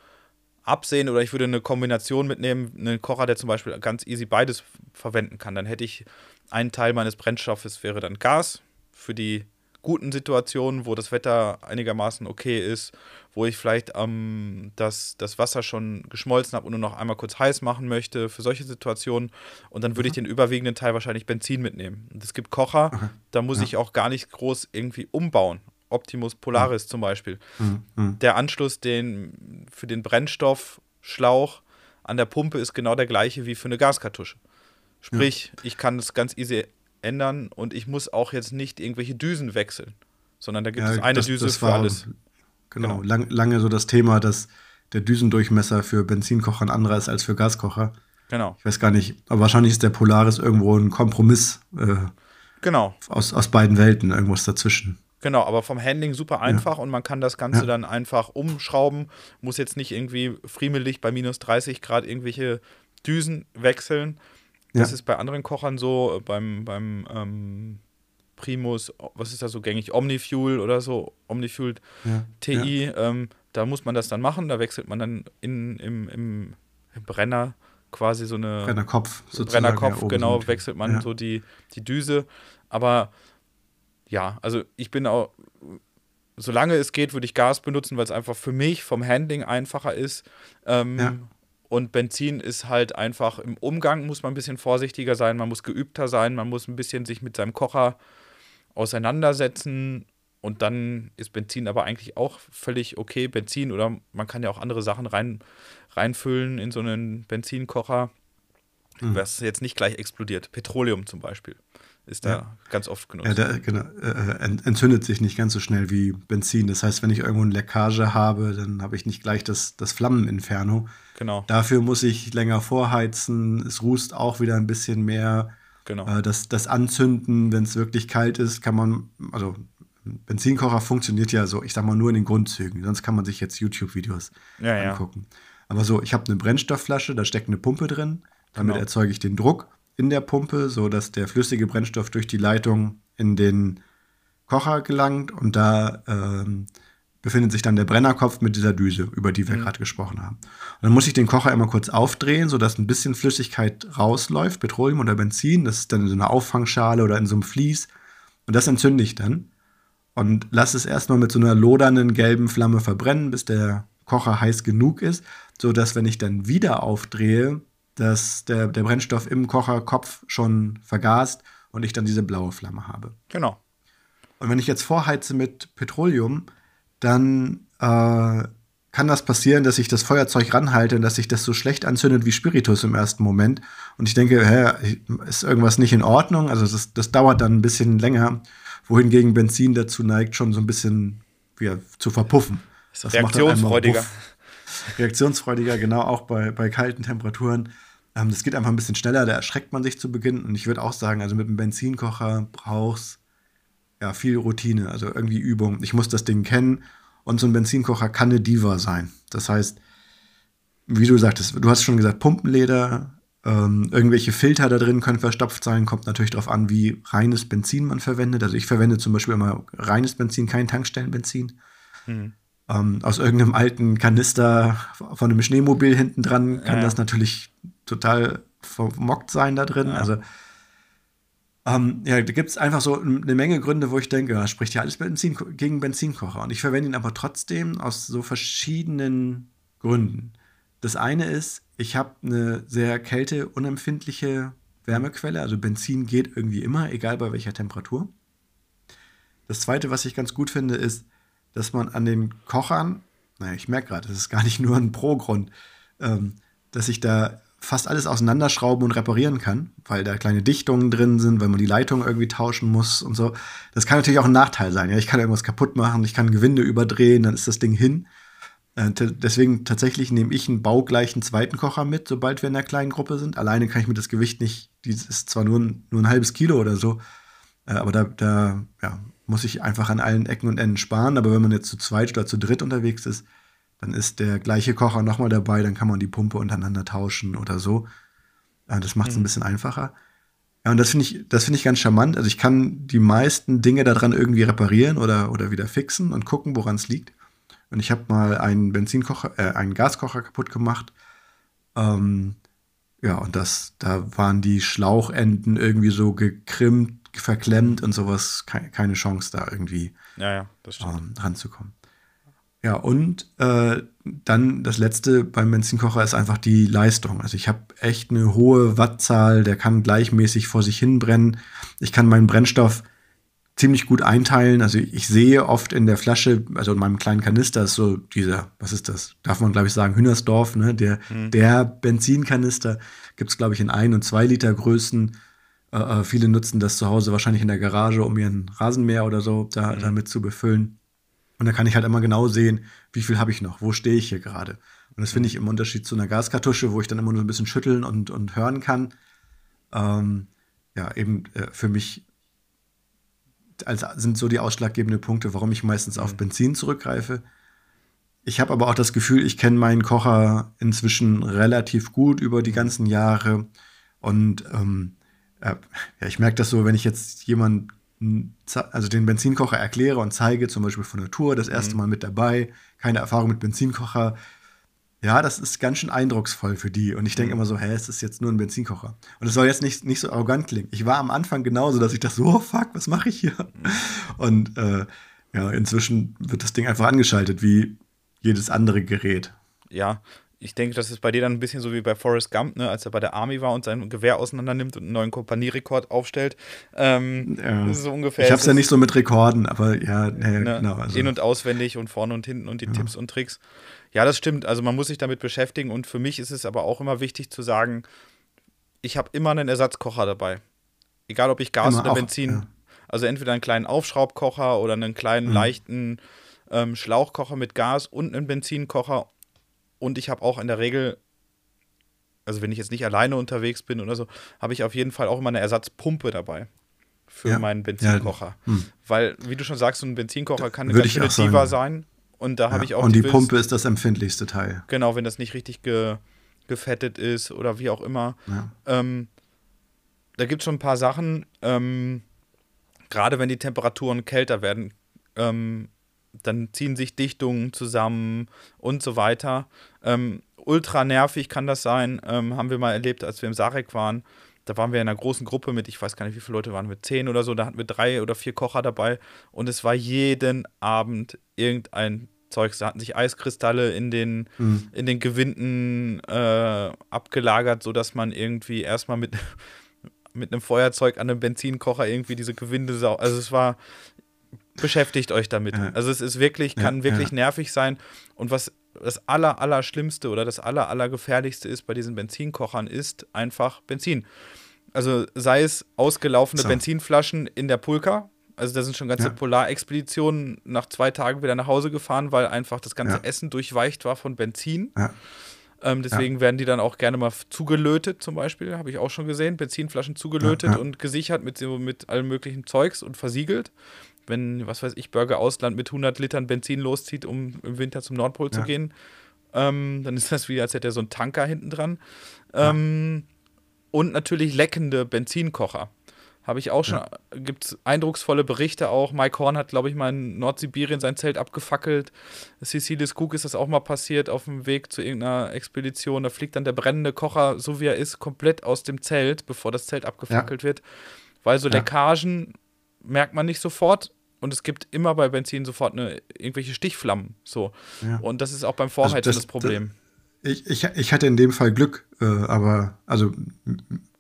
absehen oder ich würde eine Kombination mitnehmen, einen Kocher, der zum Beispiel ganz easy beides verwenden kann. Dann hätte ich einen Teil meines Brennstoffes wäre dann Gas für die guten Situationen, wo das Wetter einigermaßen okay ist, wo ich vielleicht ähm, das, das Wasser schon geschmolzen habe und nur noch einmal kurz heiß machen möchte, für solche Situationen. Und dann würde mhm. ich den überwiegenden Teil wahrscheinlich Benzin mitnehmen. Und es gibt Kocher, okay. da muss ja. ich auch gar nicht groß irgendwie umbauen. Optimus Polaris mhm. zum Beispiel. Mhm. mhm. Der Anschluss den, für den Brennstoffschlauch an der Pumpe ist genau der gleiche wie für eine Gaskartusche. Sprich, ja. ich kann es ganz easy ändern und ich muss auch jetzt nicht irgendwelche Düsen wechseln, sondern da gibt ja, es eine das, Düse das für alles. Genau, genau. Lang, lange so das Thema, dass der Düsendurchmesser für Benzinkocher ein anderer ist als für Gaskocher. Genau. Ich weiß gar nicht, aber wahrscheinlich ist der Polaris irgendwo ein Kompromiss. Äh, genau. Aus, aus beiden Welten, irgendwas dazwischen. Genau, aber vom Handling super einfach ja. und man kann das Ganze ja. dann einfach umschrauben. Muss jetzt nicht irgendwie friemelig bei minus 30 Grad irgendwelche Düsen wechseln, das ist bei anderen Kochern so, beim, beim ähm, Primus, was ist da so gängig? Omnifuel oder so, Omnifuel ja, TI, ja. Ähm, da muss man das dann machen, da wechselt man dann in, im, im Brenner quasi so eine Brennerkopf, Brennerkopf, ja, genau, wechselt man so die, die Düse. Aber ja, also ich bin auch, solange es geht, würde ich Gas benutzen, weil es einfach für mich vom Handling einfacher ist. Ähm, ja. Und Benzin ist halt einfach im Umgang muss man ein bisschen vorsichtiger sein, man muss geübter sein, man muss ein bisschen sich mit seinem Kocher auseinandersetzen. Und dann ist Benzin aber eigentlich auch völlig okay. Benzin oder man kann ja auch andere Sachen rein, reinfüllen in so einen Benzinkocher, mhm. was jetzt nicht gleich explodiert. Petroleum zum Beispiel ist da ja. ganz oft genutzt. Ja, der, genau, äh, entzündet sich nicht ganz so schnell wie Benzin. Das heißt, wenn ich irgendwo eine Leckage habe, dann habe ich nicht gleich das, das Flammeninferno. Genau. Dafür muss ich länger vorheizen. Es rußt auch wieder ein bisschen mehr. Genau. Äh, das, das Anzünden, wenn es wirklich kalt ist, kann man, also Benzinkocher funktioniert ja so, ich sag mal nur in den Grundzügen. Sonst kann man sich jetzt YouTube-Videos ja, angucken. Ja. Aber so, ich habe eine Brennstoffflasche, da steckt eine Pumpe drin. Damit genau. erzeuge ich den Druck in der Pumpe, sodass der flüssige Brennstoff durch die Leitung in den Kocher gelangt und da ähm, befindet sich dann der Brennerkopf mit dieser Düse, über die wir mhm. gerade gesprochen haben. Und dann muss ich den Kocher immer kurz aufdrehen, sodass ein bisschen Flüssigkeit rausläuft, Petroleum oder Benzin. Das ist dann in so einer Auffangschale oder in so einem Vlies. Und das entzünde ich dann und lasse es erstmal mit so einer lodernden gelben Flamme verbrennen, bis der Kocher heiß genug ist, sodass, wenn ich dann wieder aufdrehe, dass der, der Brennstoff im Kocherkopf schon vergast und ich dann diese blaue Flamme habe. Genau. Und wenn ich jetzt vorheize mit Petroleum, dann äh, kann das passieren, dass ich das Feuerzeug ranhalte und dass sich das so schlecht anzündet wie Spiritus im ersten Moment. Und ich denke, hä, ist irgendwas nicht in Ordnung? Also das, das dauert dann ein bisschen länger, wohingegen Benzin dazu neigt, schon so ein bisschen ja, zu verpuffen. Das Reaktionsfreudiger. Reaktionsfreudiger, genau, auch bei, bei kalten Temperaturen. Ähm, das geht einfach ein bisschen schneller, da erschreckt man sich zu Beginn. Und ich würde auch sagen, also mit einem Benzinkocher brauchst ja viel Routine, also irgendwie Übung. Ich muss das Ding kennen und so ein Benzinkocher kann eine Diva sein. Das heißt, wie du sagtest, du hast schon gesagt, Pumpenleder, ähm, irgendwelche Filter da drin können verstopft sein. Kommt natürlich darauf an, wie reines Benzin man verwendet. Also ich verwende zum Beispiel immer reines Benzin, kein Tankstellenbenzin. Hm. Ähm, aus irgendeinem alten Kanister von einem Schneemobil hinten dran kann ja. das natürlich total vermockt sein da drin. Ja. Also ähm, ja, da gibt es einfach so eine Menge Gründe, wo ich denke, ja, spricht ja alles Benzin, gegen Benzinkocher. Und ich verwende ihn aber trotzdem aus so verschiedenen Gründen. Das eine ist, ich habe eine sehr kälteunempfindliche Wärmequelle, also Benzin geht irgendwie immer, egal bei welcher Temperatur. Das zweite, was ich ganz gut finde, ist, dass man an den Kochern, naja, ich merke gerade, das ist gar nicht nur ein Pro-Grund, ähm, dass ich da fast alles auseinanderschrauben und reparieren kann, weil da kleine Dichtungen drin sind, weil man die Leitung irgendwie tauschen muss und so. Das kann natürlich auch ein Nachteil sein. Ja, ich kann irgendwas kaputt machen, ich kann Gewinde überdrehen, dann ist das Ding hin. Äh, deswegen tatsächlich nehme ich einen baugleichen zweiten Kocher mit, sobald wir in einer kleinen Gruppe sind. Alleine kann ich mir das Gewicht nicht, das ist zwar nur ein, nur ein halbes Kilo oder so, äh, aber da, da ja, muss ich einfach an allen Ecken und Enden sparen. Aber wenn man jetzt zu zweit oder zu dritt unterwegs ist, dann ist der gleiche Kocher nochmal dabei, dann kann man die Pumpe untereinander tauschen oder so. Das macht es mhm. ein bisschen einfacher. Ja, und das finde ich, das finde ich ganz charmant. Also ich kann die meisten Dinge daran irgendwie reparieren oder, oder wieder fixen und gucken, woran es liegt. Und ich habe mal einen Benzinkocher, äh, einen Gaskocher kaputt gemacht. Ähm, ja, und das, da waren die Schlauchenden irgendwie so gekrimmt, verklemmt und sowas. Keine, Chance, da irgendwie ja, ja, ähm, ranzukommen. Ja, und äh, dann das letzte beim Benzinkocher ist einfach die Leistung. Also ich habe echt eine hohe Wattzahl, der kann gleichmäßig vor sich hin brennen. Ich kann meinen Brennstoff ziemlich gut einteilen. Also ich sehe oft in der Flasche, also in meinem kleinen Kanister ist so dieser, was ist das? Darf man, glaube ich, sagen, Hühnersdorf, ne? Der, mhm. der Benzinkanister gibt es, glaube ich, in ein und zwei Liter Größen. Äh, äh, viele nutzen das zu Hause wahrscheinlich in der Garage, um ihren Rasenmäher oder so da, mhm. damit zu befüllen. Und da kann ich halt immer genau sehen, wie viel habe ich noch, wo stehe ich hier gerade. Und das finde ich im Unterschied zu einer Gaskartusche, wo ich dann immer nur ein bisschen schütteln und, und hören kann, ähm, ja, eben äh, für mich als, sind so die ausschlaggebenden Punkte, warum ich meistens auf mhm. Benzin zurückgreife. Ich habe aber auch das Gefühl, ich kenne meinen Kocher inzwischen relativ gut über die ganzen Jahre. Und ähm, äh, ja, ich merke das so, wenn ich jetzt jemand also den Benzinkocher erkläre und zeige, zum Beispiel von der Tour, das erste mhm. Mal mit dabei, keine Erfahrung mit Benzinkocher. Ja, das ist ganz schön eindrucksvoll für die. Und ich denke mhm. immer so, hä, es ist jetzt nur ein Benzinkocher. Und es soll jetzt nicht, nicht so arrogant klingen. Ich war am Anfang genauso, dass ich dachte, so, oh, fuck, was mache ich hier? Mhm. Und äh, ja, inzwischen wird das Ding einfach angeschaltet, wie jedes andere Gerät. Ja, ich denke, das ist bei dir dann ein bisschen so wie bei Forrest Gump, ne, als er bei der Army war und sein Gewehr auseinandernimmt und einen neuen Kompanierekord aufstellt. Ähm, ja. Das ist so ungefähr. Ich habe es ja nicht so mit Rekorden, aber ja, nee, ne, genau. Also. In- und auswendig und vorne und hinten und die ja. Tipps und Tricks. Ja, das stimmt. Also man muss sich damit beschäftigen und für mich ist es aber auch immer wichtig zu sagen, ich habe immer einen Ersatzkocher dabei. Egal ob ich Gas immer oder auch, Benzin. Ja. Also entweder einen kleinen Aufschraubkocher oder einen kleinen mhm. leichten ähm, Schlauchkocher mit Gas und einen Benzinkocher und ich habe auch in der Regel, also wenn ich jetzt nicht alleine unterwegs bin oder so, habe ich auf jeden Fall auch immer eine Ersatzpumpe dabei für ja. meinen Benzinkocher. Ja. Hm. Weil, wie du schon sagst, so ein Benzinkocher kann eine ganz Diva sein. Und da habe ich auch. Und die, die Pumpe ist das empfindlichste Teil. Genau, wenn das nicht richtig ge, gefettet ist oder wie auch immer. Ähm, da gibt es schon ein paar Sachen. Ähm, Gerade wenn die Temperaturen kälter werden, ähm, dann ziehen sich Dichtungen zusammen und so weiter. Ähm, ultra nervig kann das sein, ähm, haben wir mal erlebt, als wir im Sarek waren. Da waren wir in einer großen Gruppe mit, ich weiß gar nicht, wie viele Leute waren wir, zehn oder so, da hatten wir drei oder vier Kocher dabei und es war jeden Abend irgendein Zeug. Da hatten sich Eiskristalle in den, mhm. in den Gewinden äh, abgelagert, sodass man irgendwie erstmal mit, [laughs] mit einem Feuerzeug an einem Benzinkocher irgendwie diese Gewinde sau. Also es war beschäftigt euch damit. Also es ist wirklich, kann wirklich nervig sein. Und was das aller, aller Schlimmste oder das aller, aller Gefährlichste ist bei diesen Benzinkochern, ist einfach Benzin. Also sei es ausgelaufene so. Benzinflaschen in der Pulka. Also da sind schon ganze ja. Polarexpeditionen nach zwei Tagen wieder nach Hause gefahren, weil einfach das ganze ja. Essen durchweicht war von Benzin. Ja. Ähm, deswegen werden die dann auch gerne mal zugelötet, zum Beispiel, habe ich auch schon gesehen. Benzinflaschen zugelötet und gesichert mit, mit allem möglichen Zeugs und versiegelt wenn, was weiß ich, Burger Ausland mit 100 Litern Benzin loszieht, um im Winter zum Nordpol ja. zu gehen, ähm, dann ist das wie, als hätte er so einen Tanker hinten dran. Ähm, ja. Und natürlich leckende Benzinkocher. Habe ich auch schon, ja. gibt es eindrucksvolle Berichte auch. Mike Horn hat, glaube ich, mal in Nordsibirien sein Zelt abgefackelt. Cecilis Cook ist das auch mal passiert auf dem Weg zu irgendeiner Expedition. Da fliegt dann der brennende Kocher, so wie er ist, komplett aus dem Zelt, bevor das Zelt abgefackelt wird. Weil so Leckagen merkt man nicht sofort und es gibt immer bei Benzin sofort eine, irgendwelche Stichflammen. So. Ja. Und das ist auch beim Vorheizen also das, das, Problem. Das, ich, ich, ich hatte in dem Fall Glück, äh, aber also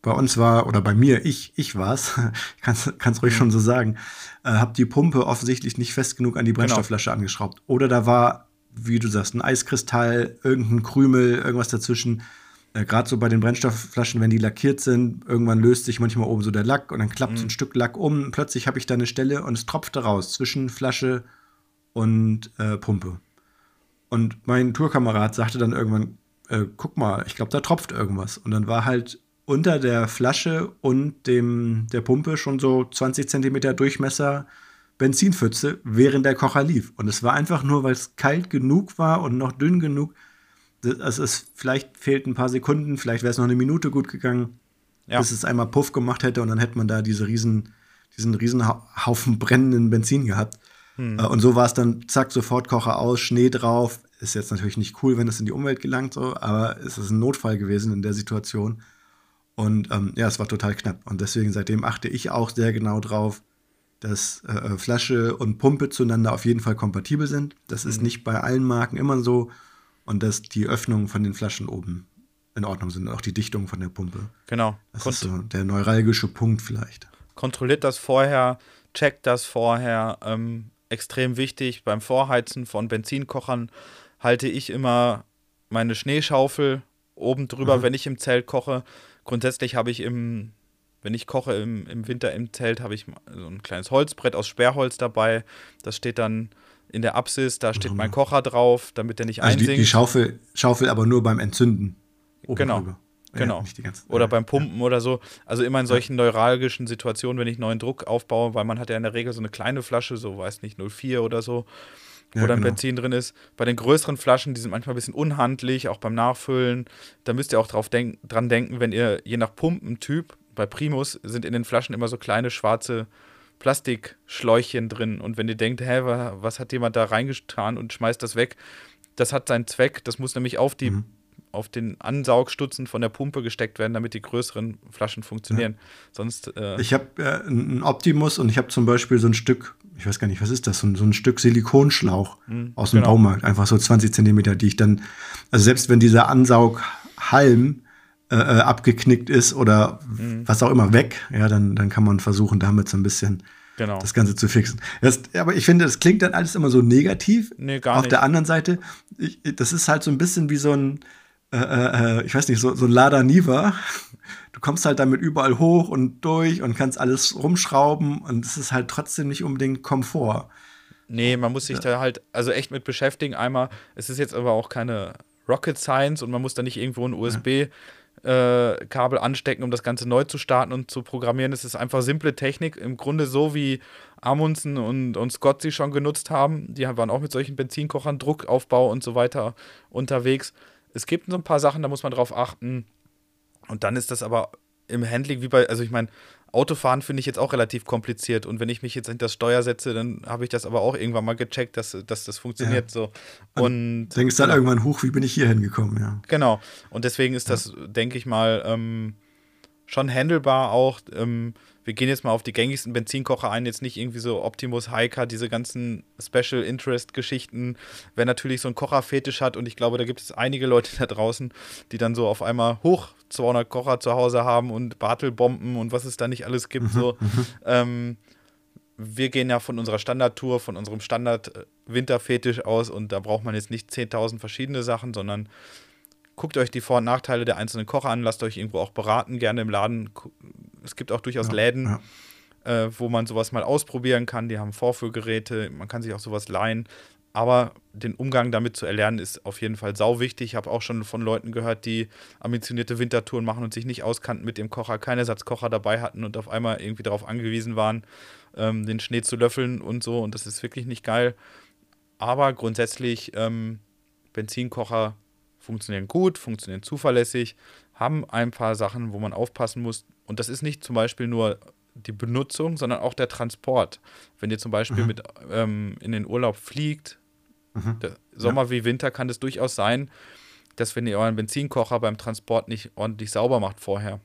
bei uns war, oder bei mir, ich, ich war es, [laughs] kannst es ruhig mhm. schon so sagen, äh, habe die Pumpe offensichtlich nicht fest genug an die genau. Brennstoffflasche genau. angeschraubt. Oder da war, wie du sagst, ein Eiskristall, irgendein Krümel, irgendwas dazwischen äh, gerade so bei den Brennstoffflaschen, wenn die lackiert sind, irgendwann löst sich manchmal oben so der Lack und dann klappt mhm. so ein Stück Lack um. Plötzlich habe ich da eine Stelle und es tropfte raus zwischen Flasche und äh, Pumpe. Und mein Tourkamerad sagte dann irgendwann, äh, guck mal, ich glaube, da tropft irgendwas. Und dann war halt unter der Flasche und dem, der Pumpe schon so 20 Zentimeter Durchmesser Benzinpfütze, während der Kocher lief. Und es war einfach nur, weil es kalt genug war und noch dünn genug, es ist, vielleicht fehlt ein paar Sekunden, vielleicht wäre es noch eine Minute gut gegangen, ja. bis es einmal Puff gemacht hätte und dann hätte man da diese riesen, diesen riesen Haufen brennenden Benzin gehabt. Hm. Äh, und so war es dann, zack, sofort Kocher aus, Schnee drauf. Ist jetzt natürlich nicht cool, wenn es in die Umwelt gelangt, so, aber es ist ein Notfall gewesen in der Situation. Und ähm, ja, es war total knapp. Und deswegen seitdem achte ich auch sehr genau drauf, dass äh, äh Flasche und Pumpe zueinander auf jeden Fall kompatibel sind. Das ist hm. nicht bei allen Marken immer so und dass die Öffnungen von den Flaschen oben in Ordnung sind, auch die Dichtung von der Pumpe. Genau. Das Kont ist so der neuralgische Punkt vielleicht. Kontrolliert das vorher, checkt das vorher. Ähm, extrem wichtig beim Vorheizen von Benzinkochern halte ich immer meine Schneeschaufel oben drüber, mhm. wenn ich im Zelt koche. Grundsätzlich habe ich im, wenn ich koche im, im Winter im Zelt, habe ich so ein kleines Holzbrett aus Sperrholz dabei. Das steht dann in der Apsis, da steht mein Kocher drauf, damit der nicht also einsinkt. Die, die Schaufel, Schaufel aber nur beim Entzünden. Genau. Drüber. Genau. Ja, ganze, oder ja, beim Pumpen ja. oder so. Also immer in solchen neuralgischen Situationen, wenn ich neuen Druck aufbaue, weil man hat ja in der Regel so eine kleine Flasche, so weiß nicht, 04 oder so, wo dann genau. Benzin drin ist. Bei den größeren Flaschen, die sind manchmal ein bisschen unhandlich, auch beim Nachfüllen. Da müsst ihr auch drauf denk dran denken, wenn ihr je nach Pumpentyp, bei Primus sind in den Flaschen immer so kleine schwarze Plastikschläuchchen drin. Und wenn ihr denkt, hä, was hat jemand da reingetan und schmeißt das weg, das hat seinen Zweck. Das muss nämlich auf die mhm. auf den Ansaugstutzen von der Pumpe gesteckt werden, damit die größeren Flaschen funktionieren. Ja. Sonst. Äh ich habe äh, einen Optimus und ich habe zum Beispiel so ein Stück, ich weiß gar nicht, was ist das, so ein, so ein Stück Silikonschlauch mhm, aus dem genau. Baumarkt, einfach so 20 Zentimeter, die ich dann, also selbst wenn dieser Ansaughalm äh, äh, abgeknickt ist oder mhm. was auch immer weg, ja, dann, dann kann man versuchen, damit so ein bisschen genau. das Ganze zu fixen. Das, aber ich finde, das klingt dann alles immer so negativ. Nee, gar Auf nicht. der anderen Seite, ich, das ist halt so ein bisschen wie so ein, äh, äh, ich weiß nicht, so, so ein Lada Niva. Du kommst halt damit überall hoch und durch und kannst alles rumschrauben und es ist halt trotzdem nicht unbedingt Komfort. Nee, man muss sich da halt also echt mit beschäftigen. Einmal, es ist jetzt aber auch keine Rocket Science und man muss da nicht irgendwo ein USB äh, Kabel anstecken, um das Ganze neu zu starten und zu programmieren. Es ist einfach simple Technik, im Grunde so wie Amundsen und, und Scott sie schon genutzt haben. Die waren auch mit solchen Benzinkochern, Druckaufbau und so weiter unterwegs. Es gibt so ein paar Sachen, da muss man drauf achten. Und dann ist das aber im Handling wie bei, also ich meine, Autofahren finde ich jetzt auch relativ kompliziert und wenn ich mich jetzt hinter das Steuer setze, dann habe ich das aber auch irgendwann mal gecheckt, dass, dass das funktioniert ja. so. Und denkst dann genau. irgendwann hoch, wie bin ich hier hingekommen, ja. Genau. Und deswegen ist das, ja. denke ich mal, ähm, schon handelbar auch. Ähm, wir gehen jetzt mal auf die gängigsten Benzinkocher ein, jetzt nicht irgendwie so Optimus, Hiker, diese ganzen Special Interest Geschichten. Wer natürlich so einen Kocherfetisch hat und ich glaube, da gibt es einige Leute da draußen, die dann so auf einmal hoch 200 Kocher zu Hause haben und Bartelbomben und was es da nicht alles gibt, mhm, so. Mhm. Ähm, wir gehen ja von unserer Standardtour, von unserem Standard-Winterfetisch aus und da braucht man jetzt nicht 10.000 verschiedene Sachen, sondern guckt euch die Vor- und Nachteile der einzelnen Kocher an, lasst euch irgendwo auch beraten, gerne im Laden. Es gibt auch durchaus ja, Läden, ja. Äh, wo man sowas mal ausprobieren kann. Die haben Vorführgeräte, man kann sich auch sowas leihen. Aber den Umgang damit zu erlernen, ist auf jeden Fall sau wichtig. Ich habe auch schon von Leuten gehört, die ambitionierte Wintertouren machen und sich nicht auskannten mit dem Kocher, keine Ersatzkocher dabei hatten und auf einmal irgendwie darauf angewiesen waren, ähm, den Schnee zu löffeln und so. Und das ist wirklich nicht geil. Aber grundsätzlich, ähm, Benzinkocher funktionieren gut, funktionieren zuverlässig, haben ein paar Sachen, wo man aufpassen muss. Und das ist nicht zum Beispiel nur die Benutzung, sondern auch der Transport. Wenn ihr zum Beispiel mhm. mit ähm, in den Urlaub fliegt, Mhm. Sommer ja. wie Winter kann es durchaus sein, dass wenn ihr euren Benzinkocher beim Transport nicht ordentlich sauber macht vorher,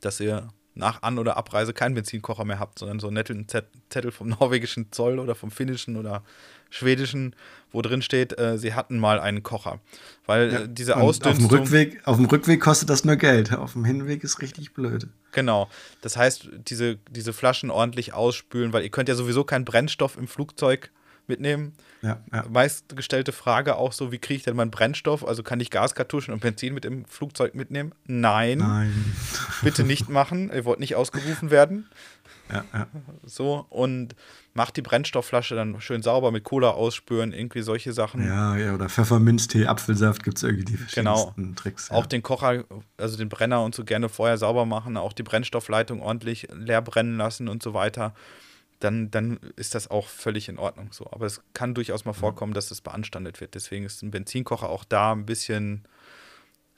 dass ihr nach An- oder Abreise keinen Benzinkocher mehr habt, sondern so einen netten Zettel vom [laughs] norwegischen Zoll oder vom finnischen oder schwedischen, wo drin steht, äh, sie hatten mal einen Kocher. Weil ja, äh, diese Ausdünstung... Auf dem, Rückweg, auf dem Rückweg kostet das nur Geld, auf dem Hinweg ist richtig blöd. Genau. Das heißt, diese, diese Flaschen ordentlich ausspülen, weil ihr könnt ja sowieso keinen Brennstoff im Flugzeug mitnehmen. Ja, ja. Meistgestellte Frage auch so, wie kriege ich denn meinen Brennstoff? Also kann ich Gaskartuschen und Benzin mit im Flugzeug mitnehmen? Nein. Nein. Bitte nicht machen. Ihr wollt nicht ausgerufen werden. Ja, ja. So, und macht die Brennstoffflasche dann schön sauber mit Cola ausspüren, irgendwie solche Sachen. Ja, ja, oder Pfefferminztee, Apfelsaft gibt es irgendwie die verschiedensten genau. Tricks. Ja. Auch den Kocher, also den Brenner und so gerne vorher sauber machen, auch die Brennstoffleitung ordentlich leer brennen lassen und so weiter dann, dann ist das auch völlig in Ordnung so. Aber es kann durchaus mal vorkommen, dass es beanstandet wird. Deswegen ist ein Benzinkocher auch da ein bisschen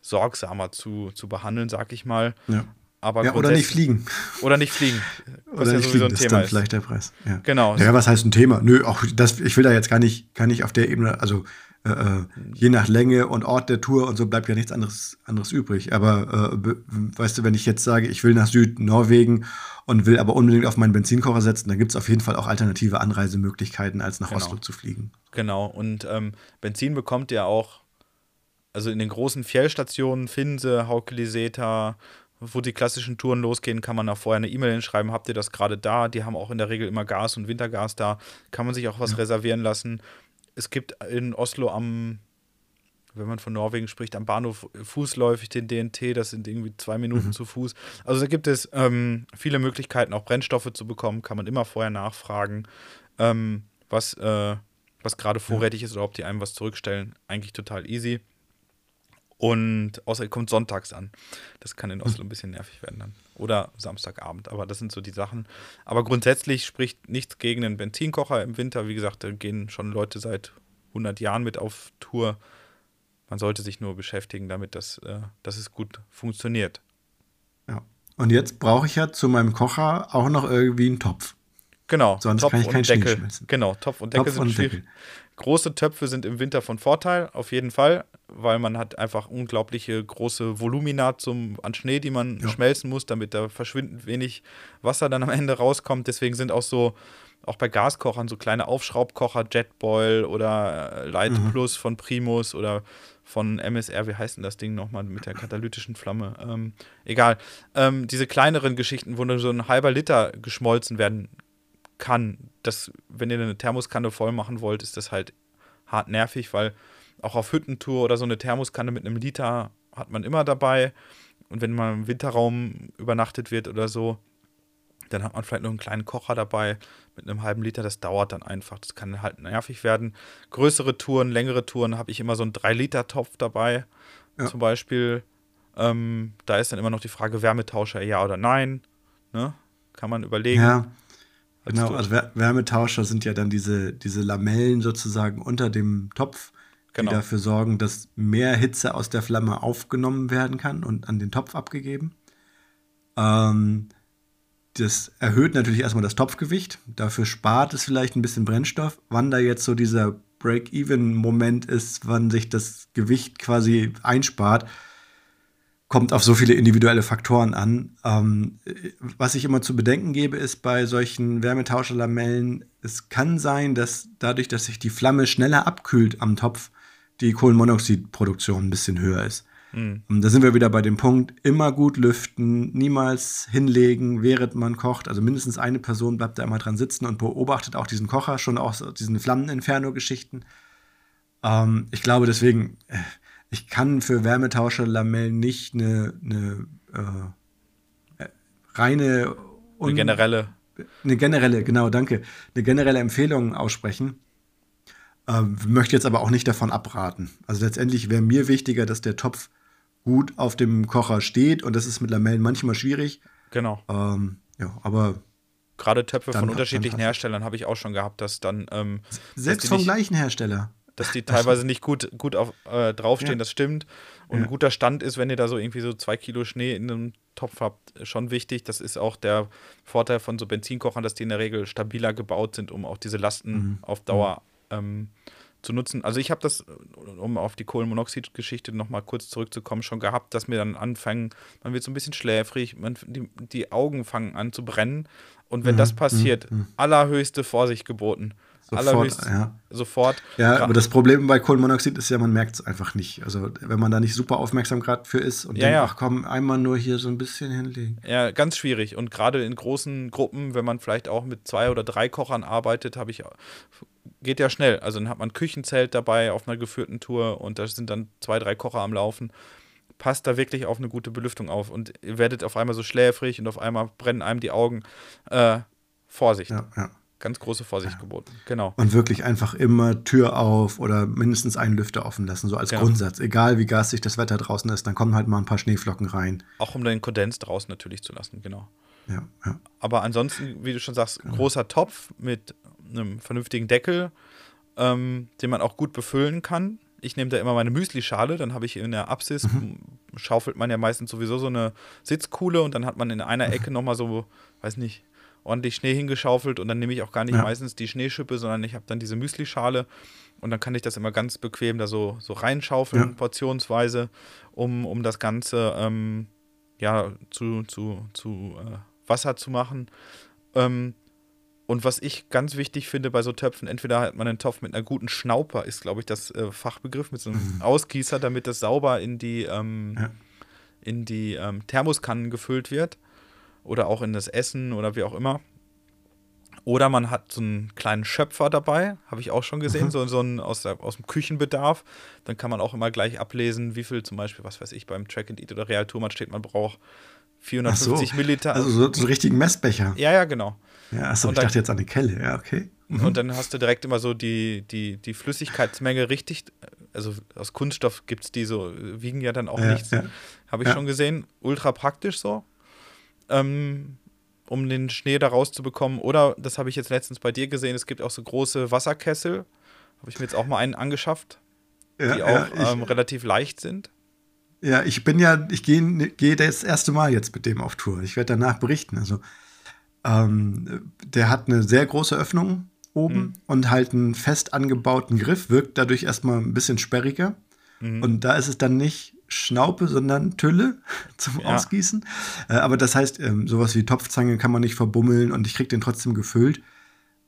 sorgsamer zu, zu behandeln, sag ich mal. Ja. Aber ja, oder nicht fliegen. Oder nicht fliegen. [laughs] Oder ja nicht fliegen, das ist dann ist. vielleicht der Preis. Ja. Genau. Ja, was heißt ein Thema? Nö, auch das, ich will da jetzt gar nicht, gar nicht auf der Ebene, also äh, äh, je nach Länge und Ort der Tour und so bleibt ja nichts anderes, anderes übrig. Aber äh, weißt du, wenn ich jetzt sage, ich will nach Südnorwegen und will aber unbedingt auf meinen Benzinkocher setzen, dann gibt es auf jeden Fall auch alternative Anreisemöglichkeiten, als nach genau. Oslo zu fliegen. Genau, und ähm, Benzin bekommt ihr auch, also in den großen Fjellstationen, Finse, Haukeliseta, wo die klassischen Touren losgehen, kann man auch vorher eine E-Mail hinschreiben, habt ihr das gerade da? Die haben auch in der Regel immer Gas und Wintergas da, kann man sich auch was ja. reservieren lassen es gibt in Oslo am, wenn man von Norwegen spricht, am Bahnhof fußläufig den DNT, das sind irgendwie zwei Minuten mhm. zu Fuß. Also da gibt es ähm, viele Möglichkeiten, auch Brennstoffe zu bekommen, kann man immer vorher nachfragen, ähm, was, äh, was gerade vorrätig ja. ist oder ob die einem was zurückstellen. Eigentlich total easy. Und außer kommt sonntags an. Das kann in Oslo ein bisschen nervig werden dann. Oder Samstagabend. Aber das sind so die Sachen. Aber grundsätzlich spricht nichts gegen einen Benzinkocher im Winter. Wie gesagt, da gehen schon Leute seit 100 Jahren mit auf Tour. Man sollte sich nur beschäftigen damit, dass, äh, dass es gut funktioniert. Ja. Und jetzt brauche ich ja zu meinem Kocher auch noch irgendwie einen Topf. Genau. Sonst Topf kann ich keinen Deckel. Genau, Topf und Deckel Topf sind schwierig. Deckel. Große Töpfe sind im Winter von Vorteil, auf jeden Fall, weil man hat einfach unglaubliche große Volumina zum, an Schnee, die man ja. schmelzen muss, damit da verschwindend wenig Wasser dann am Ende rauskommt. Deswegen sind auch so, auch bei Gaskochern, so kleine Aufschraubkocher, Jetboil oder Light mhm. Plus von Primus oder von MSR, wie heißt denn das Ding nochmal mit der katalytischen Flamme? Ähm, egal. Ähm, diese kleineren Geschichten, wo nur so ein halber Liter geschmolzen werden kann. Das, wenn ihr eine Thermoskanne voll machen wollt, ist das halt hart nervig, weil auch auf Hüttentour oder so eine Thermoskanne mit einem Liter hat man immer dabei. Und wenn man im Winterraum übernachtet wird oder so, dann hat man vielleicht noch einen kleinen Kocher dabei mit einem halben Liter. Das dauert dann einfach. Das kann halt nervig werden. Größere Touren, längere Touren habe ich immer so einen 3-Liter-Topf dabei. Ja. Zum Beispiel. Ähm, da ist dann immer noch die Frage, Wärmetauscher ja oder nein. Ne? Kann man überlegen. Ja, Genau, also Wärmetauscher sind ja dann diese, diese Lamellen sozusagen unter dem Topf, genau. die dafür sorgen, dass mehr Hitze aus der Flamme aufgenommen werden kann und an den Topf abgegeben. Ähm, das erhöht natürlich erstmal das Topfgewicht, dafür spart es vielleicht ein bisschen Brennstoff. Wann da jetzt so dieser Break-Even-Moment ist, wann sich das Gewicht quasi einspart, kommt auf so viele individuelle Faktoren an. Ähm, was ich immer zu bedenken gebe, ist bei solchen Wärmetauscherlamellen, es kann sein, dass dadurch, dass sich die Flamme schneller abkühlt am Topf, die Kohlenmonoxidproduktion ein bisschen höher ist. Mhm. Und da sind wir wieder bei dem Punkt, immer gut lüften, niemals hinlegen, während man kocht. Also mindestens eine Person bleibt da immer dran sitzen und beobachtet auch diesen Kocher, schon auch diesen Flammeninferno-Geschichten. Ähm, ich glaube deswegen, äh, ich kann für Wärmetauscher-Lamellen nicht eine, eine äh, reine eine generelle eine generelle, genau, danke, eine generelle Empfehlung aussprechen. Ähm, möchte jetzt aber auch nicht davon abraten. Also letztendlich wäre mir wichtiger, dass der Topf gut auf dem Kocher steht und das ist mit Lamellen manchmal schwierig. Genau. Ähm, ja, aber gerade Töpfe von unterschiedlichen Herstellern habe ich auch schon gehabt, dass dann ähm, selbst vom nicht, gleichen Hersteller, dass die teilweise nicht gut gut auf, äh, draufstehen, ja. das stimmt. Und ja. ein guter Stand ist, wenn ihr da so irgendwie so zwei Kilo Schnee in einem Topf habt, schon wichtig. Das ist auch der Vorteil von so Benzinkochern, dass die in der Regel stabiler gebaut sind, um auch diese Lasten mhm. auf Dauer mhm. Ähm, zu nutzen. Also ich habe das, um auf die Kohlenmonoxid-Geschichte nochmal kurz zurückzukommen, schon gehabt, dass mir dann anfangen, man wird so ein bisschen schläfrig, man, die, die Augen fangen an zu brennen. Und wenn mhm. das passiert, mhm. allerhöchste Vorsicht geboten. Sofort, ja. sofort. Ja, aber das Problem bei Kohlenmonoxid ist ja, man merkt es einfach nicht. Also wenn man da nicht super aufmerksam gerade für ist und ja, denkt, ja. ach komm, einmal nur hier so ein bisschen hinlegen. Ja, ganz schwierig. Und gerade in großen Gruppen, wenn man vielleicht auch mit zwei oder drei Kochern arbeitet, habe ich geht ja schnell. Also dann hat man ein Küchenzelt dabei auf einer geführten Tour und da sind dann zwei, drei Kocher am Laufen. Passt da wirklich auf eine gute Belüftung auf und ihr werdet auf einmal so schläfrig und auf einmal brennen einem die Augen. Äh, Vorsicht. Ja, ja ganz große Vorsicht ja. geboten. Genau. Und wirklich einfach immer Tür auf oder mindestens einen Lüfter offen lassen, so als genau. Grundsatz. Egal wie garstig das Wetter draußen ist, dann kommen halt mal ein paar Schneeflocken rein. Auch um den Kondens draußen natürlich zu lassen, genau. Ja, ja. Aber ansonsten, wie du schon sagst, genau. großer Topf mit einem vernünftigen Deckel, ähm, den man auch gut befüllen kann. Ich nehme da immer meine Müsli-Schale, dann habe ich in der Apsis, mhm. schaufelt man ja meistens sowieso so eine Sitzkuhle und dann hat man in einer Ecke nochmal so, weiß nicht, ordentlich Schnee hingeschaufelt und dann nehme ich auch gar nicht ja. meistens die Schneeschippe, sondern ich habe dann diese Müslischale und dann kann ich das immer ganz bequem da so, so reinschaufeln, ja. portionsweise, um, um das Ganze ähm, ja, zu, zu, zu äh, Wasser zu machen. Ähm, und was ich ganz wichtig finde bei so Töpfen, entweder hat man einen Topf mit einer guten Schnauper, ist glaube ich das äh, Fachbegriff, mit so einem mhm. Ausgießer, damit das sauber in die, ähm, ja. in die ähm, Thermoskannen gefüllt wird oder auch in das Essen oder wie auch immer. Oder man hat so einen kleinen Schöpfer dabei, habe ich auch schon gesehen, mhm. so, so einen aus, der, aus dem Küchenbedarf. Dann kann man auch immer gleich ablesen, wie viel zum Beispiel, was weiß ich, beim Track and Eat oder Real Tour steht, man braucht 450 so. Milliliter. Also so, so einen richtigen Messbecher. Ja, ja, genau. Ja, achso, ich dachte jetzt an die Kelle, ja, okay. Mhm. Und dann hast du direkt immer so die, die, die Flüssigkeitsmenge richtig, also aus Kunststoff gibt es die so, wiegen ja dann auch ja, nichts. Ja. Habe ich ja. schon gesehen. Ultra praktisch so ähm, um den Schnee da rauszubekommen. Oder, das habe ich jetzt letztens bei dir gesehen, es gibt auch so große Wasserkessel. Habe ich mir jetzt auch mal einen angeschafft, die auch ähm, relativ leicht sind. Ja, ich bin ja, ich gehe geh das erste Mal jetzt mit dem auf Tour. Ich werde danach berichten. Also, ähm, der hat eine sehr große Öffnung oben mhm. und halt einen fest angebauten Griff, wirkt dadurch erstmal ein bisschen sperriger. Mhm. Und da ist es dann nicht Schnaupe, sondern Tülle [laughs] zum ja. Ausgießen. Äh, aber das heißt, ähm, sowas wie Topfzange kann man nicht verbummeln und ich kriege den trotzdem gefüllt.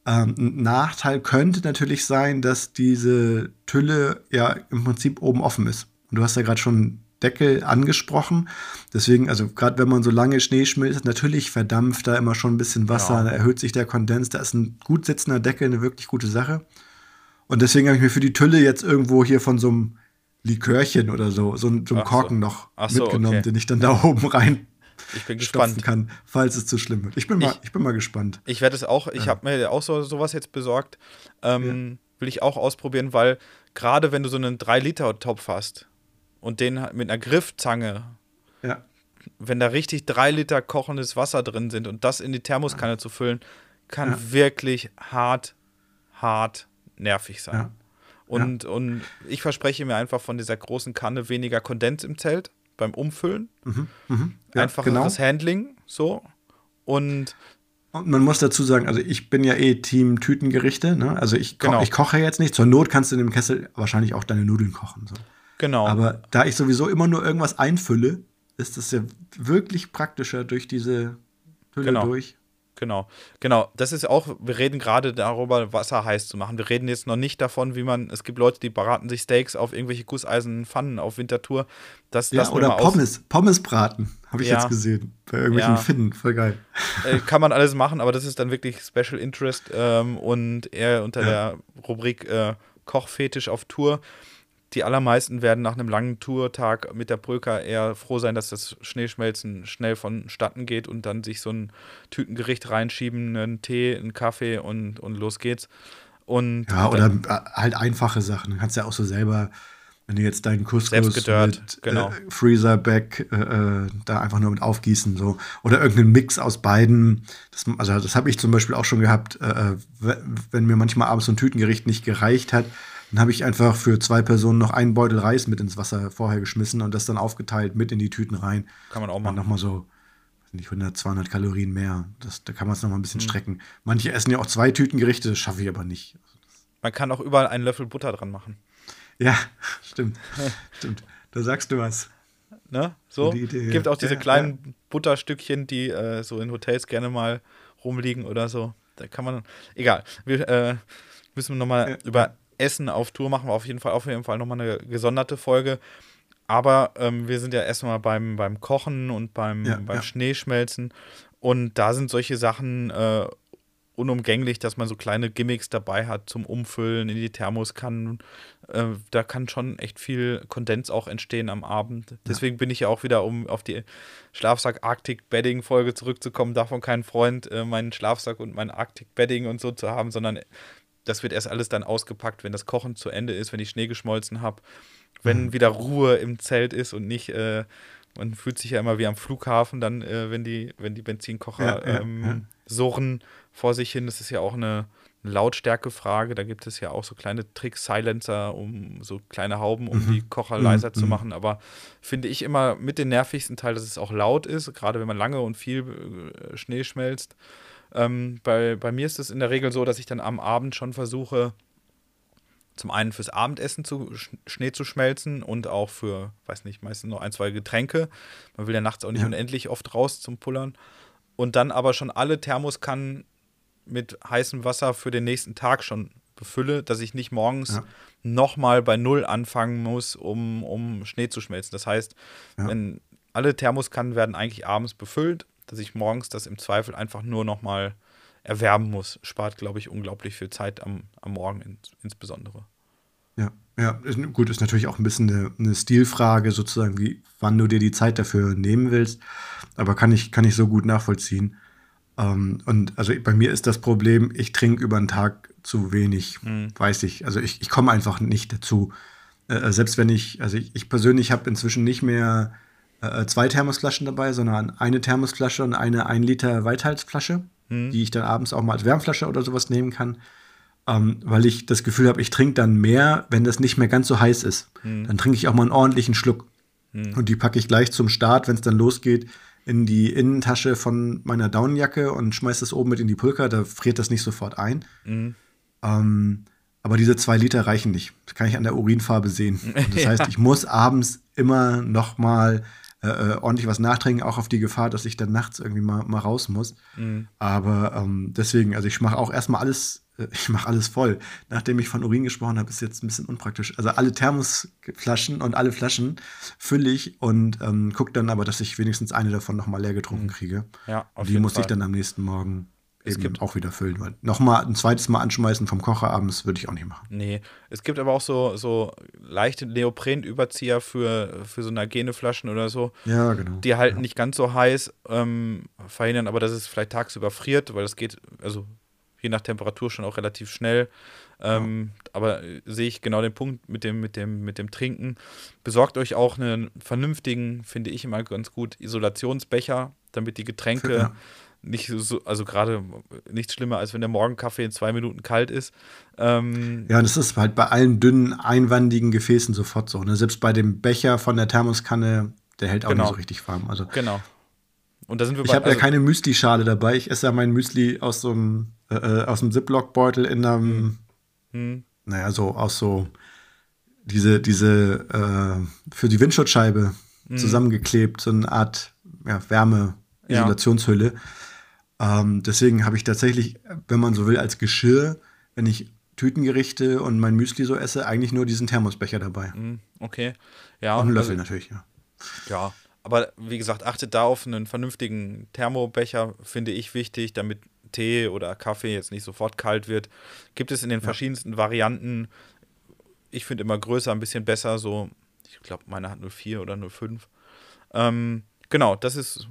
Ähm, ein Nachteil könnte natürlich sein, dass diese Tülle ja im Prinzip oben offen ist. Und du hast ja gerade schon Deckel angesprochen. Deswegen, also gerade wenn man so lange Schnee schmilzt, natürlich verdampft da immer schon ein bisschen Wasser, ja. da erhöht sich der Kondens, da ist ein gut sitzender Deckel eine wirklich gute Sache. Und deswegen habe ich mir für die Tülle jetzt irgendwo hier von so einem Likörchen oder so, so, so einen Korken so. noch so, mitgenommen, okay. den ich dann da [laughs] oben rein ich bin gespannt. kann, falls es zu schlimm wird. Ich bin mal, ich, ich bin mal gespannt. Ich werde es auch, ich ja. habe mir auch so sowas jetzt besorgt. Ähm, ja. Will ich auch ausprobieren, weil gerade wenn du so einen 3-Liter-Topf hast und den mit einer Griffzange, ja. wenn da richtig 3 Liter kochendes Wasser drin sind und das in die Thermoskanne zu füllen, kann wirklich hart, hart nervig sein. Und, ja. und ich verspreche mir einfach von dieser großen Kanne weniger Kondens im Zelt beim Umfüllen. Mhm, mh. ja, Einfacheres genau. Handling, so. Und und man muss dazu sagen, also ich bin ja eh Team Tütengerichte. Ne? Also ich, ko genau. ich koche jetzt nicht. Zur Not kannst du in dem Kessel wahrscheinlich auch deine Nudeln kochen. So. Genau. Aber da ich sowieso immer nur irgendwas einfülle, ist es ja wirklich praktischer durch diese Hülle genau. durch. Genau, genau. Das ist auch, wir reden gerade darüber, Wasser heiß zu machen. Wir reden jetzt noch nicht davon, wie man, es gibt Leute, die beraten sich Steaks auf irgendwelche gusseisernen Pfannen auf Wintertour. Das, ja, das oder Pommes, Pommes braten, habe ich Ja. jetzt gesehen. Bei irgendwelchen Ja. Finnen, voll geil. äh, kann man alles machen, aber das ist dann wirklich Special Interest ähm, und eher unter Ja. der Rubrik äh, Kochfetisch auf Tour. Die allermeisten werden nach einem langen Tourtag mit der Brücker eher froh sein, dass das Schneeschmelzen schnell vonstatten geht und dann sich so ein Tütengericht reinschieben, einen Tee, einen Kaffee und, und los geht's. Und Ja, oder äh, halt einfache Sachen. Du kannst ja auch so selber, wenn du jetzt deinen Couscous gedörrt, mit genau. äh, Freezer-Back äh, äh, da einfach nur mit aufgießen so oder irgendeinen Mix aus beiden. Das, also das habe ich zum Beispiel auch schon gehabt, äh, äh, wenn mir manchmal abends so ein Tütengericht nicht gereicht hat, dann habe ich einfach für zwei Personen noch einen Beutel Reis mit ins Wasser vorher geschmissen und das dann aufgeteilt mit in die Tüten rein. kann man auch machen. nochmal so, weiß nicht 100, 200 Kalorien mehr. Das, da kann man es nochmal ein Mhm. bisschen strecken. Manche essen ja auch zwei Tütengerichte, das schaffe ich aber nicht. Man kann auch überall einen Löffel Butter dran machen. Ja, [laughs] stimmt. stimmt. Da sagst du was. Ne? So. Idee, ja. Gibt auch diese Ja, kleinen Butterstückchen, die äh, so in Hotels gerne mal rumliegen oder so. Da kann man. Egal. Wir äh, müssen nochmal Ja. über Essen auf Tour machen wir auf jeden Fall auf jeden Fall nochmal eine gesonderte Folge. Aber ähm, wir sind ja erstmal beim, beim Kochen und beim, Ja, beim ja. Schneeschmelzen. Und da sind solche Sachen äh, unumgänglich, dass man so kleine Gimmicks dabei hat zum Umfüllen in die Thermoskannen. Äh, da kann schon echt viel Kondens auch entstehen am Abend. Deswegen bin ich ja auch wieder, um auf die Schlafsack Arctic Bedding Folge zurückzukommen, davon kein Freund, äh, meinen Schlafsack und mein Arctic Bedding und so zu haben, sondern das wird erst alles dann ausgepackt, wenn das Kochen zu Ende ist, wenn ich Schnee geschmolzen habe, wenn wieder Ruhe im Zelt ist und nicht, äh, man fühlt sich ja immer wie am Flughafen, dann, äh, wenn die, wenn die Benzinkocher Ja, ja, ähm, ja. surren vor sich hin. Das ist ja auch eine Lautstärkefrage. Da gibt es ja auch so kleine Tricks, Silencer, um so kleine Hauben, um Mhm. die Kocher Mhm, leiser zu mhm. machen. Aber finde ich immer mit den nervigsten Teil, dass es auch laut ist, gerade wenn man lange und viel äh, Schnee schmelzt. Ähm, bei, bei mir ist es in der Regel so, dass ich dann am Abend schon versuche, zum einen fürs Abendessen zu Sch- Schnee zu schmelzen und auch für, weiß nicht, meistens noch ein, zwei Getränke. Man will ja nachts auch nicht Ja. unendlich oft raus zum Pullern. Und dann aber schon alle Thermoskannen mit heißem Wasser für den nächsten Tag schon befülle, dass ich nicht morgens Ja. nochmal bei Null anfangen muss, um, um Schnee zu schmelzen. Das heißt, Ja. wenn alle Thermoskannen werden eigentlich abends befüllt, dass ich morgens das im Zweifel einfach nur nochmal erwärmen muss. Spart, glaube ich, unglaublich viel Zeit am, am Morgen ins, insbesondere. Ja, ja, ist, gut, ist natürlich auch ein bisschen eine, eine Stilfrage, sozusagen, wie, wann du dir die Zeit dafür nehmen willst. Aber kann ich, kann ich so gut nachvollziehen. Ähm, und also bei mir ist das Problem, ich trinke über den Tag zu wenig, weiß ich. Also ich, ich komme einfach nicht dazu. Äh, selbst wenn ich, also ich, ich persönlich habe inzwischen nicht mehr äh, zwei Thermosflaschen dabei, sondern eine Thermosflasche und eine 1 Liter Weithaltsflasche, die ich dann abends auch mal als Wärmflasche oder sowas nehmen kann ähm, weil ich das Gefühl habe, ich trinke dann mehr, wenn das nicht mehr ganz so heiß ist. Dann trinke ich auch mal einen ordentlichen Schluck. Und die packe ich gleich zum Start, wenn es dann losgeht, in die Innentasche von meiner Daunenjacke und schmeiße das oben mit in die Pulka. Da friert das nicht sofort ein. Ähm, aber diese zwei Liter reichen nicht. Das kann ich an der Urinfarbe sehen. [laughs] Und das heißt, ich muss abends immer noch mal äh, äh, ordentlich was nachtrinken, auch auf die Gefahr, dass ich dann nachts irgendwie mal, mal raus muss. Aber ähm, deswegen, also ich mache auch erstmal alles, äh, [laughs] ich mache alles voll. Nachdem ich von Urin gesprochen habe, ist jetzt ein bisschen unpraktisch. Also alle Thermosflaschen und alle Flaschen fülle ich und ähm, gucke dann aber, dass ich wenigstens eine davon noch mal leer getrunken kriege. Ja, auf und die muss ich dann am nächsten Morgen Es gibt- auch wieder füllen. Weil nochmal ein zweites Mal anschmeißen vom Kocher abends würde ich auch nicht machen. Nee, es gibt aber auch so, so leichte Neoprenüberzieher für, für so Hygieneflaschen oder so. Ja, genau. Die halten nicht ganz so heiß, ähm, verhindern aber, dass es vielleicht tagsüber friert, weil das geht, also je nach Temperatur schon auch relativ schnell. Ähm, Aber äh, sehe ich genau den Punkt mit dem, mit, dem, mit dem Trinken. Besorgt euch auch einen vernünftigen, finde ich immer ganz gut, Isolationsbecher, damit die Getränke Ja. Nicht so, also gerade nichts schlimmer, als wenn der Morgenkaffee in zwei Minuten kalt ist. Ähm, Ja, und das ist halt bei allen dünnen, einwandigen Gefäßen sofort so. Ne? Selbst bei dem Becher von der Thermoskanne, der hält auch Genau. nicht so richtig warm. Also Genau. Und da sind wir ich bei. habe also, ja keine Müsli-Schale dabei. Ich esse ja mein Müsli aus so einem, äh, äh, aus einem Ziploc-Beutel in einem, Hm, naja, so aus so diese, diese äh, für die Windschutzscheibe Mhm. zusammengeklebt, so eine Art ja, Wärme-Isolationshülle. Ähm, deswegen habe ich tatsächlich, wenn man so will, als Geschirr, wenn ich Tütengerichte und mein Müsli so esse, eigentlich nur diesen Thermosbecher dabei. Mm, okay. Ja, und einen Löffel also, natürlich, ja. Ja, aber wie gesagt, achtet da auf einen vernünftigen Thermobecher, finde ich wichtig, damit Tee oder Kaffee jetzt nicht sofort kalt wird. Gibt es in den ja. verschiedensten Varianten. Ich finde immer größer ein bisschen besser, so, ich glaube, meine hat 04 oder 05. Ähm, genau, das ist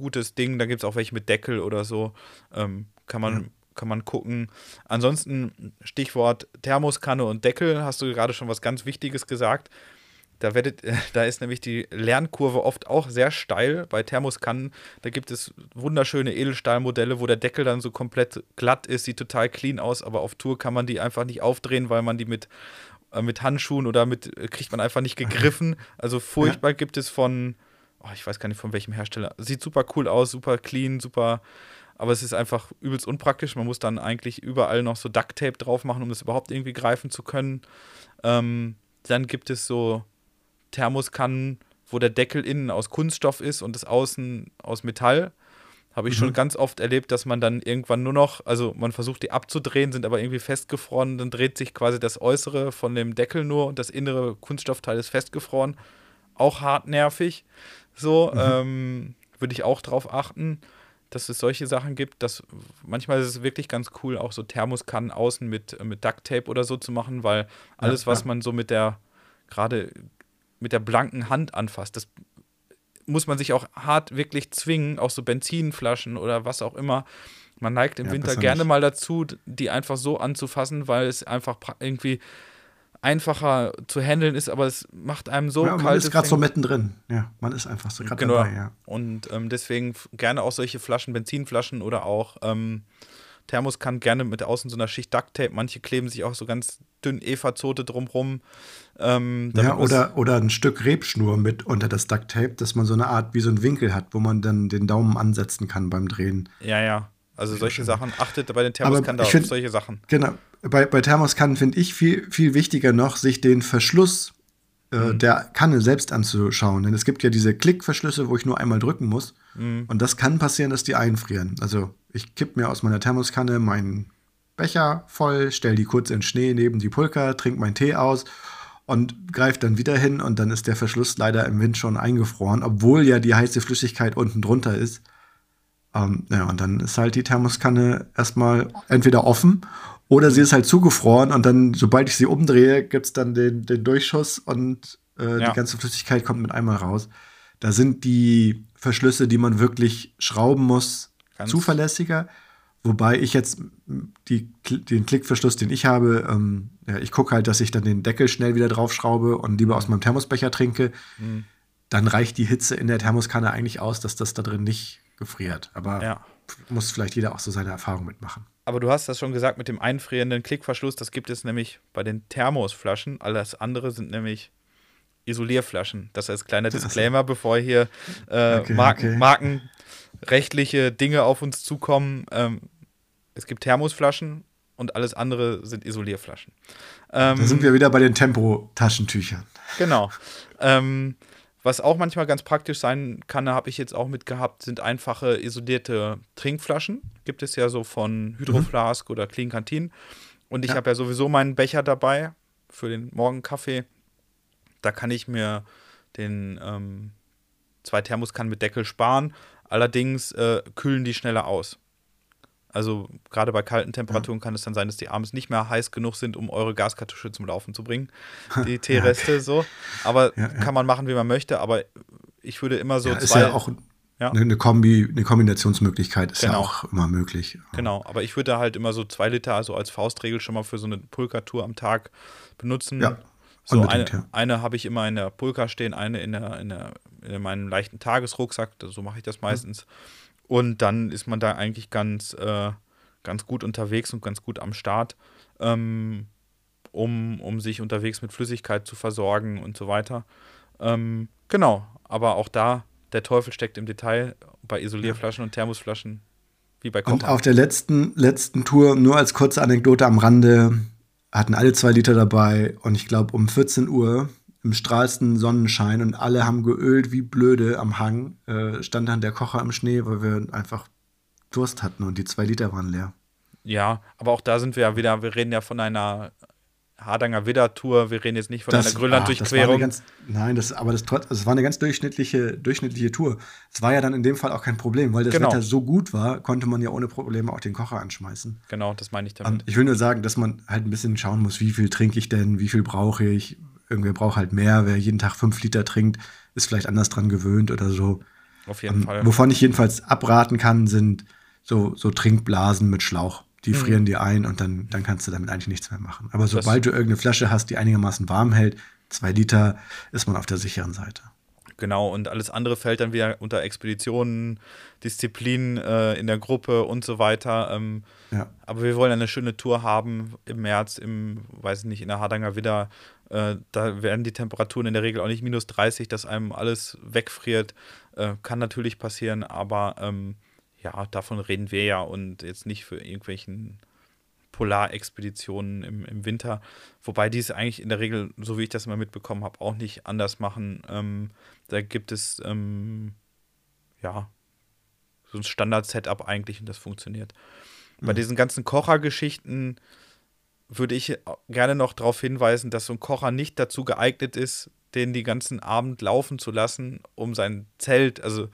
gutes Ding. Da gibt es auch welche mit Deckel oder so. Ähm, kann man. Ja kann man gucken. Ansonsten Stichwort Thermoskanne und Deckel, hast du gerade schon was ganz Wichtiges gesagt. Da, werdet, [laughs] da ist nämlich die Lernkurve oft auch sehr steil bei Thermoskannen. Da gibt es wunderschöne Edelstahlmodelle, wo der Deckel dann so komplett glatt ist, sieht total clean aus, aber auf Tour kann man die einfach nicht aufdrehen, weil man die mit, äh, mit Handschuhen oder mit, äh, kriegt man einfach nicht gegriffen. Also furchtbar ja. gibt es von, oh, ich weiß gar nicht von welchem Hersteller. Sieht super cool aus, super clean, super aber es ist einfach übelst unpraktisch. Man muss dann eigentlich überall noch so Ducktape drauf machen, um das überhaupt irgendwie greifen zu können. Ähm, dann gibt es so Thermoskannen, wo der Deckel innen aus Kunststoff ist und das Außen aus Metall. Habe ich mhm. schon ganz oft erlebt, dass man dann irgendwann nur noch, also man versucht die abzudrehen, sind aber irgendwie festgefroren, dann dreht sich quasi das Äußere von dem Deckel nur und das innere Kunststoffteil ist festgefroren. Auch hart nervig. So, mhm. ähm, würde ich auch drauf achten, dass es solche Sachen gibt. Dass manchmal ist es wirklich ganz cool, auch so Thermoskannen außen mit, mit Ducktape oder so zu machen, weil alles, ja, was man so mit der, gerade mit der blanken Hand anfasst. Das muss man sich auch hart wirklich zwingen, auch so Benzinflaschen oder was auch immer. Man neigt im ja, Winter gerne mal dazu, die einfach so anzufassen, weil es einfach irgendwie einfacher zu handeln ist, aber es macht einem so ja, man ist gerade so mittendrin. Ja, man ist einfach so gerade genau. dabei, ja. Und ähm, deswegen gerne auch solche Flaschen, Benzinflaschen oder auch ähm, Thermoskannen gerne mit außen so einer Schicht Ducktape. Manche kleben sich auch so ganz dünn Eva-Zote drumrum. Ähm, ja, oder, oder ein Stück Rebschnur mit unter das Ducktape, dass man so eine Art wie so einen Winkel hat, wo man dann den Daumen ansetzen kann beim Drehen. Ja, ja. Also solche Sachen. Achtet bei den Thermoskannen auf solche Sachen. Genau. Bei, bei Thermoskannen finde ich viel, viel wichtiger noch, sich den Verschluss äh, mhm. der Kanne selbst anzuschauen. Denn es gibt ja diese Klickverschlüsse, wo ich nur einmal drücken muss. Mhm. Und das kann passieren, dass die einfrieren. Also ich kipp mir aus meiner Thermoskanne meinen Becher voll, stell die kurz in Schnee neben die Pulka, trink meinen Tee aus und greife dann wieder hin und dann ist der Verschluss leider im Wind schon eingefroren, obwohl ja die heiße Flüssigkeit unten drunter ist. Ähm, ja, und dann ist halt die Thermoskanne erstmal entweder offen oder sie ist halt zugefroren und dann, sobald ich sie umdrehe, gibt es dann den, den Durchschuss und äh, ja. die ganze Flüssigkeit kommt mit einmal raus. Da sind die Verschlüsse, die man wirklich schrauben muss, Ganz zuverlässiger. Wobei ich jetzt die, den Klickverschluss, den ich habe, ähm, ja, ich gucke halt, dass ich dann den Deckel schnell wieder draufschraube und lieber aus meinem Thermosbecher trinke. Mhm. Dann reicht die Hitze in der Thermoskanne eigentlich aus, dass das da drin nicht gefriert. Aber ja. Muss vielleicht jeder auch so seine Erfahrung mitmachen. Aber du hast das schon gesagt mit dem einfrierenden Klickverschluss. Das gibt es nämlich bei den Thermosflaschen. Alles andere sind nämlich Isolierflaschen. Das als kleiner Disclaimer, bevor hier äh, okay, Marken, okay. markenrechtliche Dinge auf uns zukommen. Ähm, es gibt Thermosflaschen und alles andere sind Isolierflaschen. Ähm, da sind wir wieder bei den Tempo-Taschentüchern. Genau. Ähm, was auch manchmal ganz praktisch sein kann, habe ich jetzt auch mitgehabt, sind einfache isolierte Trinkflaschen. Gibt es ja so von Hydroflask mhm. oder Clean Canteen. Und ich ja. habe ja sowieso meinen Becher dabei für den Morgenkaffee. Da kann ich mir den ähm, zwei Thermoskannen mit Deckel sparen. Allerdings äh, kühlen die schneller aus. Also gerade bei kalten Temperaturen ja. kann es dann sein, dass die abends nicht mehr heiß genug sind, um eure Gaskartusche zum Laufen zu bringen. [laughs] Die Teereste ja. so. Aber ja, kann man machen, wie man möchte. Aber ich würde immer so ja, zwei. Ist ja auch eine, Kombi, eine Kombinationsmöglichkeit ist genau. ja auch immer möglich. Genau, aber ich würde halt immer so zwei Liter, also als Faustregel schon mal für so eine Pulkatur am Tag benutzen. Ja. So eine, eine habe ich immer in der Pulka stehen, eine in, der, in, der, in meinem leichten Tagesrucksack, so mache ich das meistens. Mhm. Und dann ist man da eigentlich ganz, äh, ganz gut unterwegs und ganz gut am Start, ähm, um, um sich unterwegs mit Flüssigkeit zu versorgen und so weiter. Ähm, genau, aber auch da, der Teufel steckt im Detail bei Isolierflaschen und Thermosflaschen, wie bei Kochen. Und auf der letzten, letzten Tour, nur als kurze Anekdote am Rande, hatten alle zwei Liter dabei und ich glaube um 14 Uhr im strahlsten Sonnenschein und alle haben geölt wie blöde am Hang. Äh, stand dann der Kocher im Schnee, weil wir einfach Durst hatten und die zwei Liter waren leer. Ja, aber auch da sind wir ja wieder, wir reden ja von einer Hardanger Widder-Tour, wir reden jetzt nicht von Das- einer Grönland-Durchquerung. das Nein, das, aber das, es war eine ganz durchschnittliche, durchschnittliche Tour. Es war ja dann in dem Fall auch kein Problem, weil das Genau. Wetter so gut war, konnte man ja ohne Probleme auch den Kocher anschmeißen. Genau, das meine ich damit. Und ich will nur sagen, dass man halt ein bisschen schauen muss, wie viel trinke ich denn, wie viel brauche ich. Irgendwer braucht halt mehr. Wer jeden Tag fünf Liter trinkt, ist vielleicht anders dran gewöhnt oder so. Auf jeden Ähm, Fall. Wovon ich jedenfalls abraten kann, sind so, so Trinkblasen mit Schlauch. Die Mhm. frieren dir ein und dann, dann kannst du damit eigentlich nichts mehr machen. Aber Das- sobald du irgendeine Flasche hast, die einigermaßen warm hält, zwei Liter, ist man auf der sicheren Seite. Genau, und alles andere fällt dann wieder unter Expeditionen, Disziplin äh, in der Gruppe und so weiter. Ähm, Ja. aber wir wollen eine schöne Tour haben im März, im, weiß ich nicht, in der Hardanger Widder. Äh, da werden die Temperaturen in der Regel auch nicht minus 30, dass einem alles wegfriert. Äh, kann natürlich passieren, aber ähm, ja, davon reden wir ja und jetzt nicht für irgendwelchen Polarexpeditionen im, im Winter. Wobei die es eigentlich in der Regel, so wie ich das mal mitbekommen habe, auch nicht anders machen. Ähm, da gibt es ähm, ja so ein Standard-Setup eigentlich und das funktioniert. Bei diesen ganzen Kochergeschichten würde ich gerne noch darauf hinweisen, dass so ein Kocher nicht dazu geeignet ist, den die ganzen Abend laufen zu lassen, um sein Zelt, also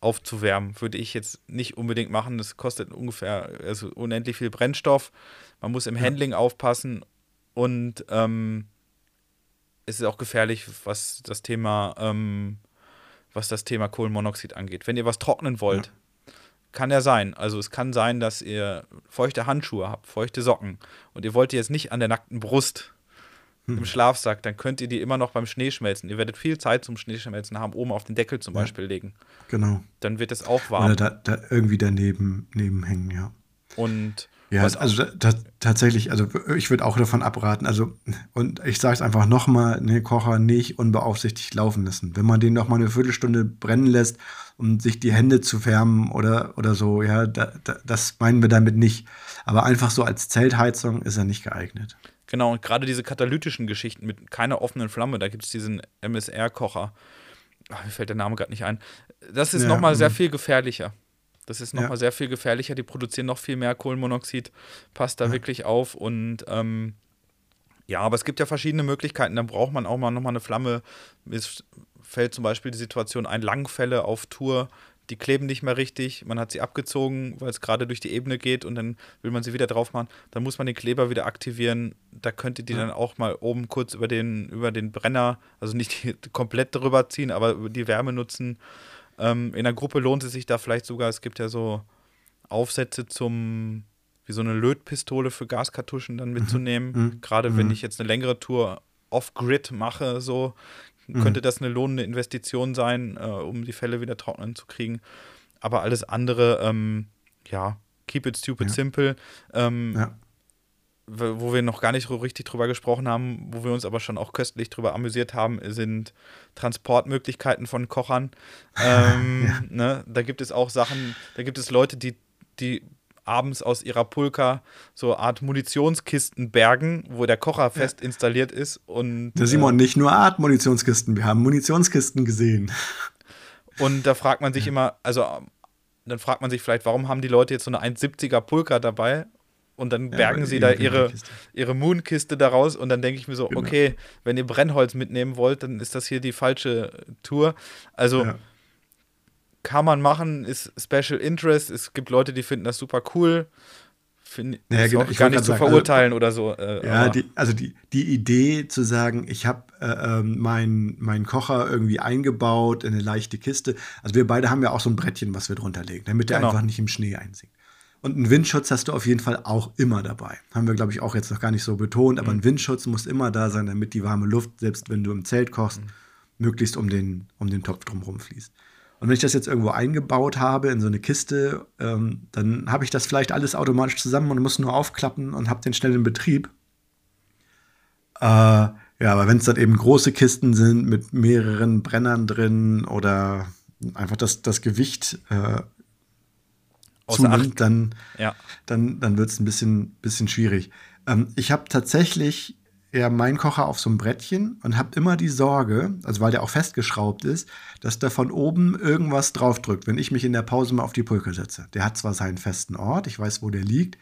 aufzuwärmen, würde ich jetzt nicht unbedingt machen. Das kostet ungefähr also unendlich viel Brennstoff. Man muss im Handling aufpassen und ähm, es ist auch gefährlich, was das Thema, ähm, was das Thema Kohlenmonoxid angeht. Wenn ihr was trocknen wollt, kann ja sein. Also es kann sein, dass ihr feuchte Handschuhe habt, feuchte Socken und ihr wollt die jetzt nicht an der nackten Brust im Schlafsack, dann könnt ihr die immer noch beim Schneeschmelzen. Ihr werdet viel Zeit zum Schneeschmelzen haben, oben auf den Deckel zum Ja. Beispiel legen. Genau. Dann wird es auch warm. Oder da, da irgendwie daneben neben hängen, ja. Und Ja, was also tatsächlich, also ich würde auch davon abraten. Also, und ich sage es einfach nochmal, ne, Kocher nicht unbeaufsichtigt laufen lassen. Wenn man den noch mal eine Viertelstunde brennen lässt, um sich die Hände zu wärmen oder, oder so, ja, da, da, das meinen wir damit nicht. Aber einfach so als Zeltheizung ist er nicht geeignet. Genau, und gerade diese katalytischen Geschichten mit keiner offenen Flamme, da gibt es diesen MSR-Kocher. Ach, Mir fällt der Name gerade nicht ein. Das ist Ja, nochmal sehr mhm. viel gefährlicher. Das ist nochmal Ja. sehr viel gefährlicher. Die produzieren noch viel mehr Kohlenmonoxid. Passt da Ja. wirklich auf. Und ähm, ja, aber es gibt ja verschiedene Möglichkeiten. Dann braucht man auch mal nochmal eine Flamme. Es fällt zum Beispiel die Situation ein, Langfälle auf Tour. Die kleben nicht mehr richtig. Man hat sie abgezogen, weil es gerade durch die Ebene geht und dann will man sie wieder drauf machen. Dann muss man den Kleber wieder aktivieren. Da könnt ihr die Ja. dann auch mal oben kurz über den, über den Brenner, also nicht [laughs] komplett drüber ziehen, aber die Wärme nutzen. Ähm, in der Gruppe lohnt es sich da vielleicht sogar, es gibt ja so Aufsätze zum, wie so eine Lötpistole für Gaskartuschen dann mitzunehmen. Mhm. Gerade wenn Mhm. ich jetzt eine längere Tour off-grid mache, so Mhm. könnte das eine lohnende Investition sein, äh, um die Fälle wieder trocknen zu kriegen. Aber alles andere, ähm, ja, keep it stupid Ja. simple. Ähm, Ja. Wo wir noch gar nicht so richtig drüber gesprochen haben, wo wir uns aber schon auch köstlich drüber amüsiert haben, sind Transportmöglichkeiten von Kochern. [laughs] Ähm, ne, da gibt es auch Sachen, da gibt es Leute, die, die abends aus ihrer Pulka so Art Munitionskisten bergen, wo der Kocher fest installiert ist und Der Simon, nicht nur Art Munitionskisten, wir haben Munitionskisten gesehen. äh, und da fragt man sich immer, also dann fragt man sich vielleicht, warum haben die Leute jetzt so eine 1,70er Pulka dabei und dann Ja, bergen sie da ihre, Kiste. ihre Moonkiste daraus und dann denke ich mir so, Genau. okay, wenn ihr Brennholz mitnehmen wollt, dann ist das hier die falsche Tour. Also Ja. kann man machen, ist Special Interest. Es gibt Leute, die finden das super cool. Find, Ja, genau, ich gar nicht zu sagen, also- verurteilen oder so. Äh, Ja, die, also die, die Idee zu sagen, ich habe äh, ähm, meinen mein Kocher irgendwie eingebaut in eine leichte Kiste. Also wir beide haben ja auch so ein Brettchen, was wir drunter legen, damit der Genau. einfach nicht im Schnee einsinkt. Und einen Windschutz hast du auf jeden Fall auch immer dabei. Haben wir, glaube ich, auch jetzt noch gar nicht so betont, aber ein Windschutz muss immer da sein, damit die warme Luft, selbst wenn du im Zelt kochst, möglichst um den, um den Topf drumherum fließt. Und wenn ich das jetzt irgendwo eingebaut habe in so eine Kiste, ähm, dann habe ich das vielleicht alles automatisch zusammen und muss nur aufklappen und habe den schnell in Betrieb. Äh, ja, aber wenn es dann eben große Kisten sind mit mehreren Brennern drin oder einfach das, das Gewicht äh. Zunimmt, dann, ja. dann, dann wird es ein bisschen, bisschen schwierig. Ähm, ich habe tatsächlich ja meinen Kocher auf so einem Brettchen und habe immer die Sorge, also weil der auch festgeschraubt ist, dass da von oben irgendwas draufdrückt, wenn ich mich in der Pause mal auf die Pulke setze. Der hat zwar seinen festen Ort, ich weiß, wo der liegt,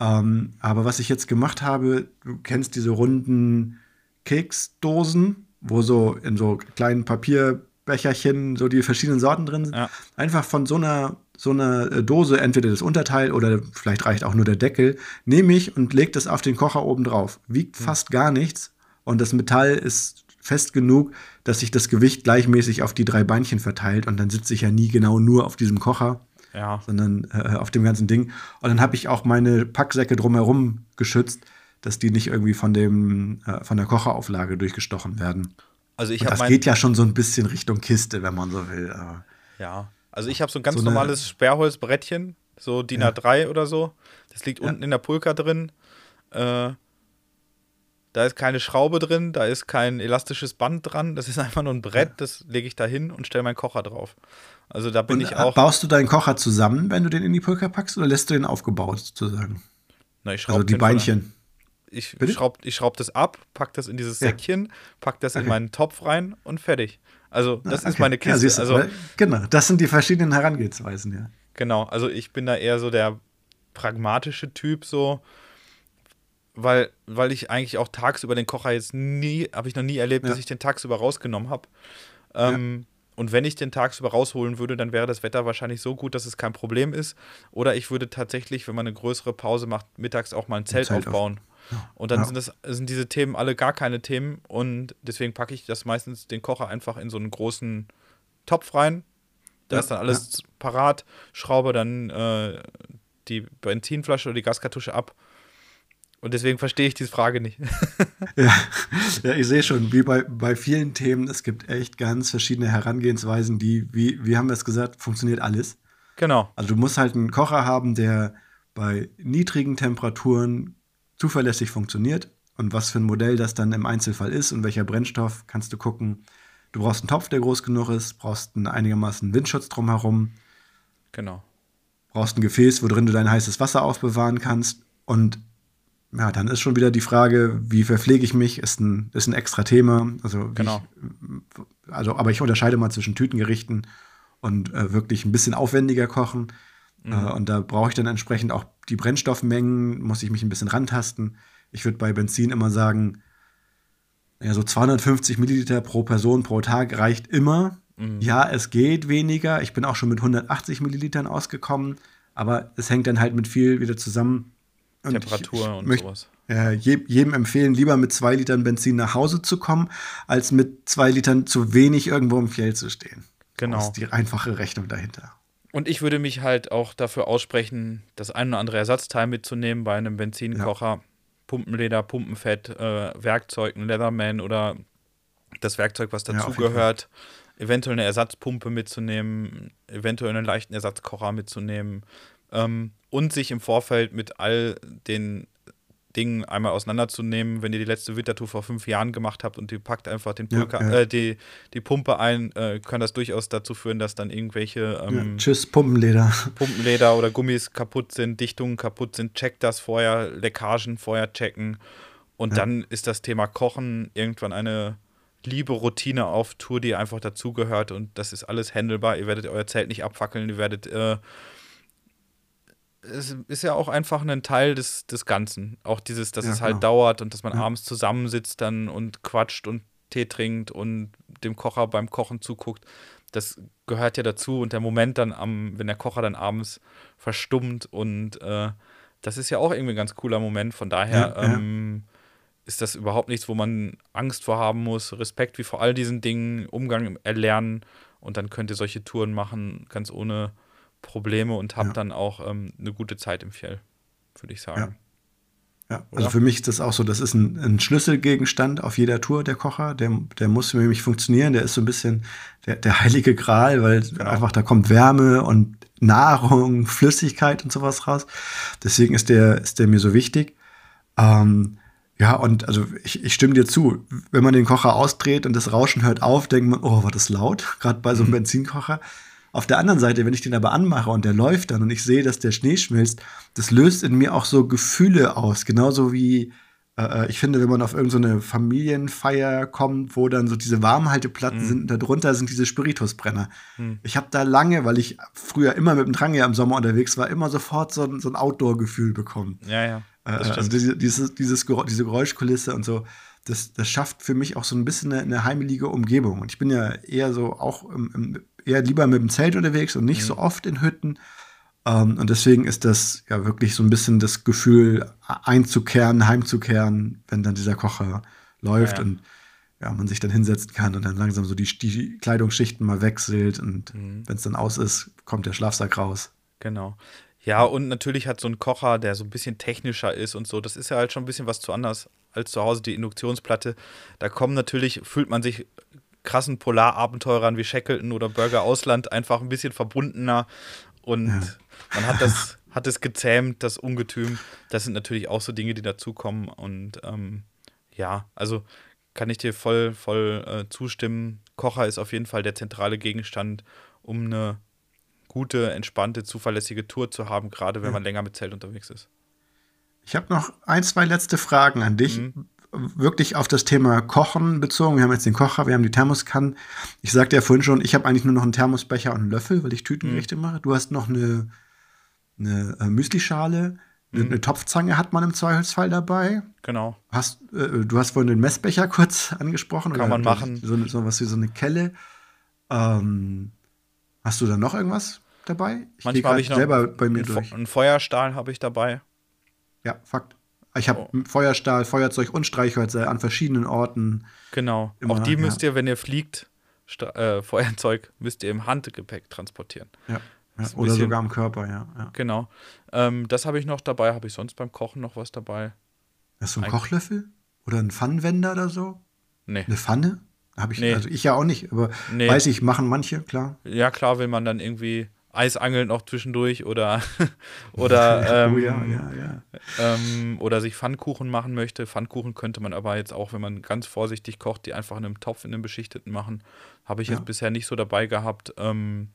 ähm, aber was ich jetzt gemacht habe, du kennst diese runden Keksdosen, wo so in so kleinen Papierbecherchen so die verschiedenen Sorten drin sind. Ja. Einfach von so einer so einer äh, Dose, entweder das Unterteil oder vielleicht reicht auch nur der Deckel, nehme ich und lege das auf den Kocher oben drauf. Wiegt mhm. fast gar nichts und das Metall ist fest genug, dass sich das Gewicht gleichmäßig auf die drei Beinchen verteilt und dann sitze ich ja nie genau nur auf diesem Kocher, ja. sondern äh, auf dem ganzen Ding. Und dann habe ich auch meine Packsäcke drumherum geschützt, dass die nicht irgendwie von dem äh, von der Kocherauflage durchgestochen werden. Also ich das geht ja schon so ein bisschen Richtung Kiste, wenn man so will. ja, also ich habe so ein ganz so normales Sperrholzbrettchen, so DIN A3 ja. oder so. Das liegt ja. unten in der Pulka drin. Äh, da ist keine Schraube drin, da ist kein elastisches Band dran. Das ist einfach nur ein Brett, das lege ich da hin und stelle meinen Kocher drauf. Also da bin und ich auch. Baust du deinen Kocher zusammen, wenn du den in die Pulka packst, oder lässt du den aufgebaut sozusagen? Na, ich also die Beinchen. ich schraube ich schraub das ab, pack das in dieses Säckchen, pack das okay. in meinen Topf rein und fertig. Also, das okay. ist meine Kiste. Ja, also, genau, das sind die verschiedenen Herangehensweisen, ja. Genau, also ich bin da eher so der pragmatische Typ, so, weil, weil ich eigentlich auch tagsüber den Kocher jetzt nie, habe ich noch nie erlebt, ja. dass ich den tagsüber rausgenommen habe. Ähm, ja. Und wenn ich den tagsüber rausholen würde, dann wäre das Wetter wahrscheinlich so gut, dass es kein Problem ist. Oder ich würde tatsächlich, wenn man eine größere Pause macht, mittags auch mal ein Zelt, ein Zelt aufbauen. Auf. Und dann ja. sind, das, sind diese Themen alle gar keine Themen und deswegen packe ich das meistens den Kocher einfach in so einen großen Topf rein. Da ja, ist dann alles ja. parat, schraube dann äh, die Benzinflasche oder die Gaskartusche ab. Und deswegen verstehe ich diese Frage nicht. [laughs] ja, ja, ich sehe schon, wie bei, bei vielen Themen, es gibt echt ganz verschiedene Herangehensweisen, die, wie, wie haben wir es gesagt, funktioniert alles. Genau. Also du musst halt einen Kocher haben, der bei niedrigen Temperaturen zuverlässig funktioniert und was für ein Modell das dann im Einzelfall ist und welcher Brennstoff, kannst du gucken. Du brauchst einen Topf, der groß genug ist, brauchst einen einigermaßen Windschutz drumherum. Genau. Brauchst ein Gefäß, worin du dein heißes Wasser aufbewahren kannst. Und ja, dann ist schon wieder die Frage, wie verpflege ich mich, ist ein, ist ein extra Thema. Also, genau. Ich, also, aber ich unterscheide mal zwischen Tütengerichten und äh, wirklich ein bisschen aufwendiger kochen. Mhm. Äh, und da brauche ich dann entsprechend auch die Brennstoffmengen, muss ich mich ein bisschen rantasten. Ich würde bei Benzin immer sagen, ja, so 250 Milliliter pro Person pro Tag reicht immer. Mhm. Ja, es geht weniger. Ich bin auch schon mit 180 Millilitern ausgekommen, aber es hängt dann halt mit viel wieder zusammen. Und Temperatur ich, ich und möchte, sowas. Äh, jedem empfehlen, lieber mit zwei Litern Benzin nach Hause zu kommen, als mit zwei Litern zu wenig irgendwo im Fjell zu stehen. Genau. Das ist die einfache Rechnung dahinter. Und ich würde mich halt auch dafür aussprechen, das ein oder andere Ersatzteil mitzunehmen bei einem Benzinkocher. Ja. Pumpenleder, Pumpenfett, äh, Werkzeug, ein Leatherman oder das Werkzeug, was dazugehört. Ja, eventuell eine Ersatzpumpe mitzunehmen, eventuell einen leichten Ersatzkocher mitzunehmen. Ähm, und sich im Vorfeld mit all den Ding einmal auseinanderzunehmen, wenn ihr die letzte Wintertour vor fünf Jahren gemacht habt und die packt einfach den Pulka, ja, ja. Äh, die, die Pumpe ein, äh, kann das durchaus dazu führen, dass dann irgendwelche ähm, ja, Tschüss, Pumpenleder. Pumpenleder oder Gummis kaputt sind, Dichtungen kaputt sind, checkt das vorher, Leckagen vorher checken. Und dann ist das Thema Kochen irgendwann eine liebe Routine auf Tour, die einfach dazugehört und das ist alles handelbar. Ihr werdet euer Zelt nicht abfackeln, ihr werdet äh, es ist ja auch einfach ein Teil des, des Ganzen. Auch dieses, dass ja, es halt genau. dauert und dass man ja. abends zusammensitzt dann und quatscht und Tee trinkt und dem Kocher beim Kochen zuguckt. Das gehört ja dazu und der Moment dann am, wenn der Kocher dann abends verstummt und äh, das ist ja auch irgendwie ein ganz cooler Moment. Von daher ja, ähm, ist das überhaupt nichts, wo man Angst vor haben muss. Respekt wie vor all diesen Dingen, Umgang erlernen und dann könnt ihr solche Touren machen, ganz ohne Probleme und habe ja. dann auch ähm, eine gute Zeit im Fjell, würde ich sagen. Ja. ja. also für mich ist das auch so, das ist ein, ein, Schlüsselgegenstand auf jeder Tour, der Kocher. Der, der muss für mich funktionieren. Der ist so ein bisschen der, der heilige Gral, weil genau. einfach da kommt Wärme und Nahrung, Flüssigkeit und sowas raus. Deswegen ist der, ist der mir so wichtig. Ähm, ja, und also ich, ich stimme dir zu. Wenn man den Kocher ausdreht und das Rauschen hört auf, denkt man, oh, war das laut, [laughs] gerade bei so einem mhm. Benzinkocher. Auf der anderen Seite, wenn ich den aber anmache und der läuft dann und ich sehe, dass der Schnee schmilzt, das löst in mir auch so Gefühle aus. Genauso wie äh, ich finde, wenn man auf irgendeine so Familienfeier kommt, wo dann so diese Warmhalteplatten mhm. sind, darunter sind diese Spiritusbrenner. Mhm. Ich habe da lange, weil ich früher immer mit dem Drang ja im Sommer unterwegs war, immer sofort so, ein, so ein Outdoor-Gefühl bekommen. Ja, ja. Äh, also diese, dieses, dieses, diese Geräuschkulisse und so. Das, das schafft für mich auch so ein bisschen eine, eine heimelige Umgebung. Und ich bin ja eher so auch im, im, eher lieber mit dem Zelt unterwegs und nicht mhm. so oft in Hütten. Ähm, und deswegen ist das ja wirklich so ein bisschen das Gefühl, einzukehren, heimzukehren, wenn dann dieser Kocher läuft ja, ja. und ja, man sich dann hinsetzen kann und dann langsam so die, die Kleidungsschichten mal wechselt und mhm. wenn es dann aus ist, kommt der Schlafsack raus. Genau. Ja, und natürlich hat so ein Kocher, der so ein bisschen technischer ist und so, das ist ja halt schon ein bisschen was zu anders als zu Hause die Induktionsplatte. Da kommen natürlich, fühlt man sich krassen Polarabenteurern wie Shackleton oder Burger Ausland einfach ein bisschen verbundener und ja. Man hat das, hat es gezähmt, das Ungetüm. Das sind natürlich auch so Dinge, die dazukommen. Und ähm, ja, also kann ich dir voll, voll äh, zustimmen. Kocher ist auf jeden Fall der zentrale Gegenstand, um eine gute, entspannte, zuverlässige Tour zu haben, gerade wenn man länger mit Zelt unterwegs ist. Ich habe noch ein, zwei letzte Fragen an dich. Mhm. Wirklich auf das Thema Kochen bezogen. Wir haben jetzt den Kocher, wir haben die Thermoskannen. Ich sagte ja vorhin schon, ich habe eigentlich nur noch einen Thermosbecher und einen Löffel, weil ich Tütengerichte mhm. mache. Du hast noch eine eine äh, Müslischale, mhm. eine, Topfzange hat man im Zweifelsfall dabei. Genau. Hast, äh, du hast vorhin den Messbecher [laughs] kurz angesprochen. Kann man machen. So, so was wie so eine Kelle. Ähm, hast du da noch irgendwas dabei? Ich Manchmal habe ich noch selber bei mir einen, durch. einen Feuerstahl habe ich dabei. Ja, Fakt. Ich habe oh. Feuerstahl, Feuerzeug und Streichholz an verschiedenen Orten. Genau. Immer, Auch die müsst ja. ihr, wenn ihr fliegt, äh, [laughs] Feuerzeug müsst ihr im Handgepäck transportieren. Ja. Ja, oder bisschen, sogar am Körper, ja. ja. Genau. Ähm, das habe ich noch dabei. Habe ich sonst beim Kochen noch was dabei? Hast du einen Eigentlich. Kochlöffel? Oder einen Pfannenwender oder so? Nee. Eine Pfanne? Habe ich, nee. also ich ja auch nicht, aber nee. weiß ich, machen manche, klar. Ja, klar, will man dann irgendwie Eisangeln noch zwischendurch oder [laughs] oder ähm, oh ja, ja, ja. Ähm, oder sich Pfannkuchen machen möchte. Pfannkuchen könnte man aber jetzt auch, wenn man ganz vorsichtig kocht, die einfach in einem Topf in einem beschichteten machen. Habe ich jetzt bisher nicht so dabei gehabt. Ähm,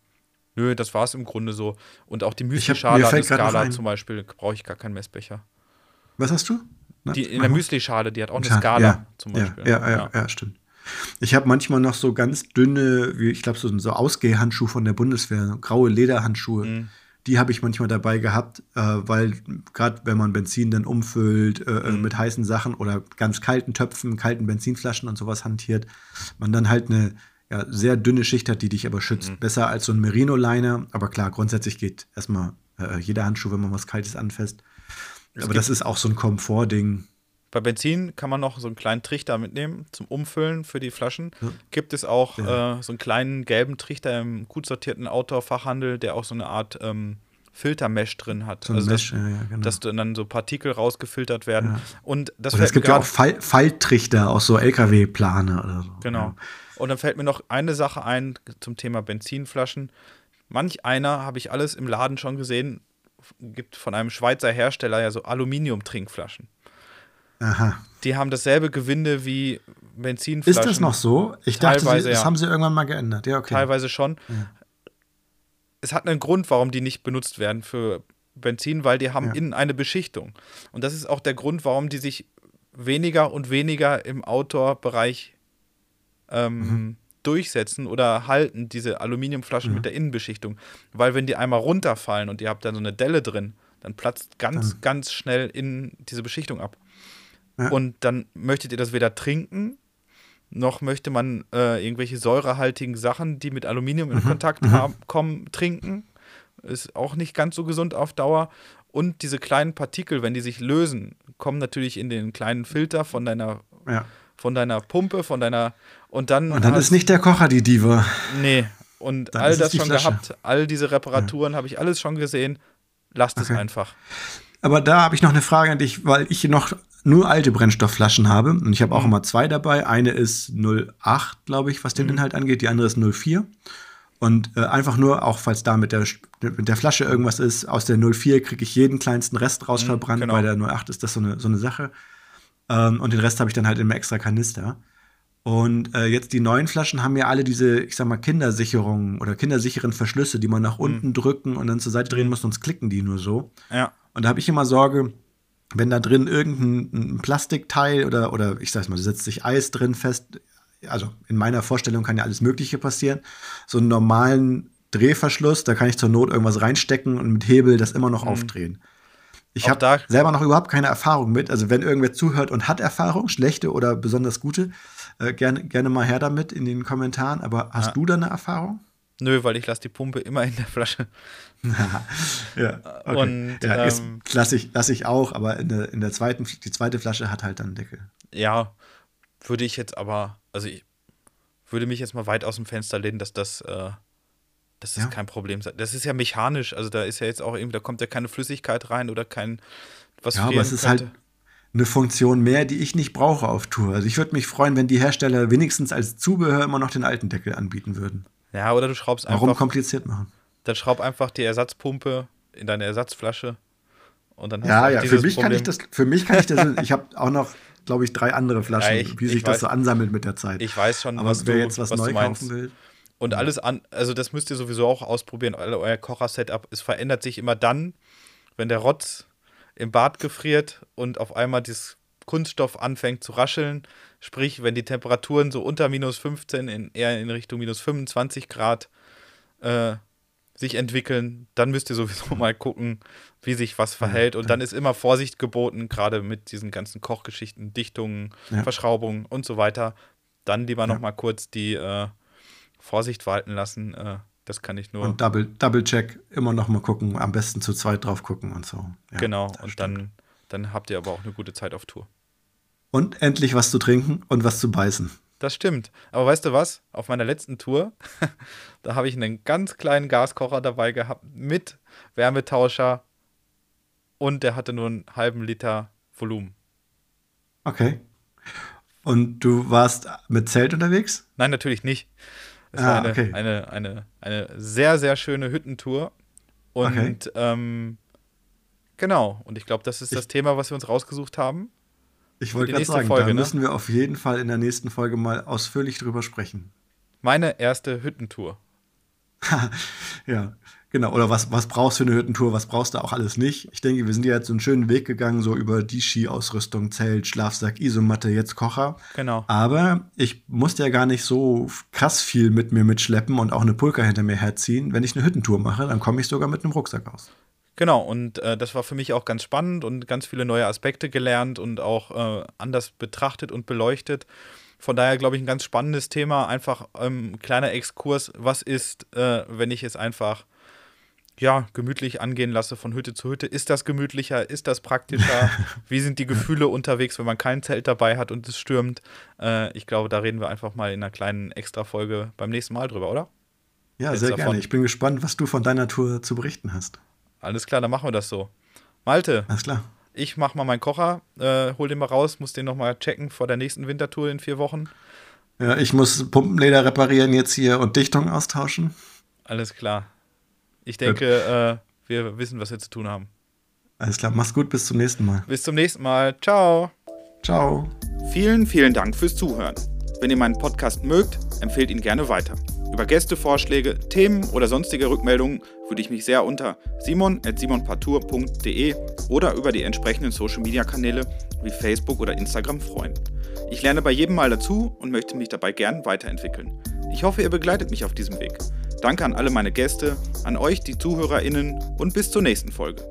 Nö, das war es im Grunde so. Und auch die Müsli-Schale Skala zum Beispiel brauche ich gar keinen Messbecher. Was hast du? Die, in der Müsli-Schale, die hat auch eine Skala zum Beispiel. Ja, ja, ja, ja, stimmt. Ich habe manchmal noch so ganz dünne, wie ich glaube, so, so Ausgehhandschuhe von der Bundeswehr, so graue Lederhandschuhe. Mhm. Die habe ich manchmal dabei gehabt, äh, weil gerade wenn man Benzin dann umfüllt äh, äh, mhm. mit heißen Sachen oder ganz kalten Töpfen, kalten Benzinflaschen und sowas hantiert, man dann halt eine ja, sehr dünne Schicht hat, die dich aber schützt. Mhm. Besser als so ein Merino-Liner. Aber klar, grundsätzlich geht erstmal äh, jeder Handschuh, wenn man was Kaltes anfasst. Es aber das ist auch so ein Komfortding. Bei Benzin kann man noch so einen kleinen Trichter mitnehmen zum Umfüllen für die Flaschen. Ja. Gibt es auch ja. äh, so einen kleinen gelben Trichter im gut sortierten Outdoor-Fachhandel, der auch so eine Art ähm, Filtermesh drin hat. So also Mesh, das, ja, ja, genau. dass dann so Partikel rausgefiltert werden. Ja. Und das oder es gibt ja auch Fall, Falttrichter, auch so LKW-Plane oder so. Genau. Und dann fällt mir noch eine Sache ein zum Thema Benzinflaschen. Manch einer, habe ich alles im Laden schon gesehen, gibt von einem Schweizer Hersteller ja so Aluminium-Trinkflaschen. Aha. Die haben dasselbe Gewinde wie Benzinflaschen. Ist das noch so? Ich teilweise, dachte, sie, das ja. haben sie irgendwann mal geändert. Ja, okay. Teilweise schon. Ja. Es hat einen Grund, warum die nicht benutzt werden für Benzin, weil die haben ja. innen eine Beschichtung. Und das ist auch der Grund, warum die sich weniger und weniger im Outdoor-Bereich ähm, mhm. durchsetzen oder halten, diese Aluminiumflaschen mhm. mit der Innenbeschichtung. Weil wenn die einmal runterfallen und ihr habt da so eine Delle drin, dann platzt ganz, dann. ganz schnell in diese Beschichtung ab. Ja. Und dann möchtet ihr das weder trinken, noch möchte man äh, irgendwelche säurehaltigen Sachen, die mit Aluminium in mhm. Kontakt mhm. haben, kommen, trinken. Ist auch nicht ganz so gesund auf Dauer. Und diese kleinen Partikel, wenn die sich lösen, kommen natürlich in den kleinen Filter von deiner, ja. von deiner Pumpe, von deiner und dann, und dann hast, ist nicht der Kocher die Diva. Nee. Und dann all das schon Flasche. gehabt, all diese Reparaturen ja. habe ich alles schon gesehen. Lasst okay. es einfach. Aber da habe ich noch eine Frage an dich, weil ich noch nur alte Brennstoffflaschen habe. Und ich habe auch mhm. immer zwei dabei. Eine ist 08, glaube ich, was den mhm. Inhalt angeht. Die andere ist 04. Und äh, einfach nur, auch falls da mit der, mit der Flasche irgendwas ist, aus der 04 kriege ich jeden kleinsten Rest raus mhm, verbrannt. Genau. Bei der 08 ist das so eine, so eine Sache. Ähm, und den Rest habe ich dann halt in einem extra Kanister. Und äh, jetzt die neuen Flaschen haben ja alle diese, ich sag mal, Kindersicherungen oder kindersicheren Verschlüsse, die man nach mhm. unten drücken und dann zur Seite drehen muss, sonst klicken die nur so. Ja. Und da habe ich immer Sorge, wenn da drin irgendein Plastikteil oder, oder ich sag's mal, setzt sich Eis drin fest, also in meiner Vorstellung kann ja alles Mögliche passieren. So einen normalen Drehverschluss, da kann ich zur Not irgendwas reinstecken und mit Hebel das immer noch mhm. aufdrehen. Ich habe selber noch überhaupt keine Erfahrung mit. Also wenn irgendwer zuhört und hat Erfahrung, schlechte oder besonders gute, äh, gerne, gerne mal her damit in den Kommentaren. Aber hast ja. du da eine Erfahrung? Nö, weil ich lasse die Pumpe immer in der Flasche. Ja, okay. Und, ja, ähm, lasse ich, lass ich auch, aber in der, in der zweiten, die zweite Flasche hat halt dann einen Deckel. Ja, würde ich jetzt aber, also ich würde mich jetzt mal weit aus dem Fenster lehnen, dass das, äh, dass das ja. kein Problem sein. Das ist ja mechanisch, also da ist ja jetzt auch irgendwie, da kommt ja keine Flüssigkeit rein oder kein was Ja, aber es ist halt eine Funktion mehr, die ich nicht brauche auf Tour. Also ich würde mich freuen, wenn die Hersteller wenigstens als Zubehör immer noch den alten Deckel anbieten würden. Ja, oder du schraubst einfach. Warum kompliziert machen? Dann schraub einfach die Ersatzpumpe in deine Ersatzflasche und dann hast ja, du ja, für mich Problem. kann ich das, für mich kann ich das, ich habe auch noch glaube ich, drei andere Flaschen, ja, ich, wie sich das weiß, so ansammelt mit der Zeit. Ich weiß schon, Aber was wer du, jetzt was, was neu kaufen will. Und alles an, also das müsst ihr sowieso auch ausprobieren. Euer Kocher-Setup, es verändert sich immer dann, wenn der Rotz im Bad gefriert und auf einmal das Kunststoff anfängt zu rascheln. Sprich, wenn die Temperaturen so unter minus 15, in, eher in Richtung minus 25 Grad äh, sich entwickeln, dann müsst ihr sowieso [laughs] mal gucken, wie sich was verhält. Und dann ist immer Vorsicht geboten, gerade mit diesen ganzen Kochgeschichten, Dichtungen, ja. Verschraubungen und so weiter. Dann lieber ja. noch mal kurz die äh, Vorsicht walten lassen. Äh, das kann ich nur. Und Double, Double Check immer noch mal gucken, am besten zu zweit drauf gucken und so. Ja, genau, und dann, dann habt ihr aber auch eine gute Zeit auf Tour. Und endlich was zu trinken und was zu beißen. Das stimmt. Aber weißt du was? Auf meiner letzten Tour, [laughs] da habe ich einen ganz kleinen Gaskocher dabei gehabt mit Wärmetauscher und der hatte nur einen halben Liter Volumen. Okay. Und du warst mit Zelt unterwegs? Nein, natürlich nicht. Es ah, war eine, okay. eine, eine, eine sehr, sehr schöne Hüttentour. Und okay. ähm, genau, und ich glaube, das ist das ich, Thema, was wir uns rausgesucht haben. Ich wollte gerade sagen, Folge, da ne? müssen wir auf jeden Fall in der nächsten Folge mal ausführlich drüber sprechen. Meine erste Hüttentour. [laughs] ja, genau. Oder was, was brauchst du für eine Hüttentour? Was brauchst du auch alles nicht? Ich denke, wir sind ja jetzt so einen schönen Weg gegangen, so über die Skiausrüstung, Zelt, Schlafsack, Isomatte, jetzt Kocher. Genau. Aber ich musste ja gar nicht so krass viel mit mir mitschleppen und auch eine Pulka hinter mir herziehen. Wenn ich eine Hüttentour mache, dann komme ich sogar mit einem Rucksack aus. Genau, und äh, das war für mich auch ganz spannend und ganz viele neue Aspekte gelernt und auch äh, anders betrachtet und beleuchtet. Von daher glaube ich ein ganz spannendes Thema. Einfach ein ähm, kleiner Exkurs. Was ist, äh, wenn ich es einfach ja, gemütlich angehen lasse von Hütte zu Hütte? Ist das gemütlicher? Ist das praktischer? [laughs] Wie sind die Gefühle unterwegs, wenn man kein Zelt dabei hat und es stürmt? Äh, ich glaube, da reden wir einfach mal in einer kleinen Extra-Folge beim nächsten Mal drüber, oder? Ja, Jetzt sehr davon. gerne. Ich bin gespannt, was du von deiner Tour zu berichten hast. Alles klar, dann machen wir das so. Malte. Alles klar. Ich mach mal meinen Kocher, äh, hol den mal raus, muss den nochmal checken vor der nächsten Wintertour in vier Wochen. Ja, ich muss Pumpenleder reparieren jetzt hier und Dichtung austauschen. Alles klar. Ich denke, äh, wir wissen, was wir zu tun haben. Alles klar, mach's gut, bis zum nächsten Mal. Bis zum nächsten Mal. Ciao. Ciao. Vielen, vielen Dank fürs Zuhören. Wenn ihr meinen Podcast mögt, empfehlt ihn gerne weiter. Über Gästevorschläge, Themen oder sonstige Rückmeldungen würde ich mich sehr unter simon.simonpartour.de oder über die entsprechenden Social Media Kanäle wie Facebook oder Instagram freuen. Ich lerne bei jedem Mal dazu und möchte mich dabei gern weiterentwickeln. Ich hoffe, ihr begleitet mich auf diesem Weg. Danke an alle meine Gäste, an euch, die ZuhörerInnen und bis zur nächsten Folge.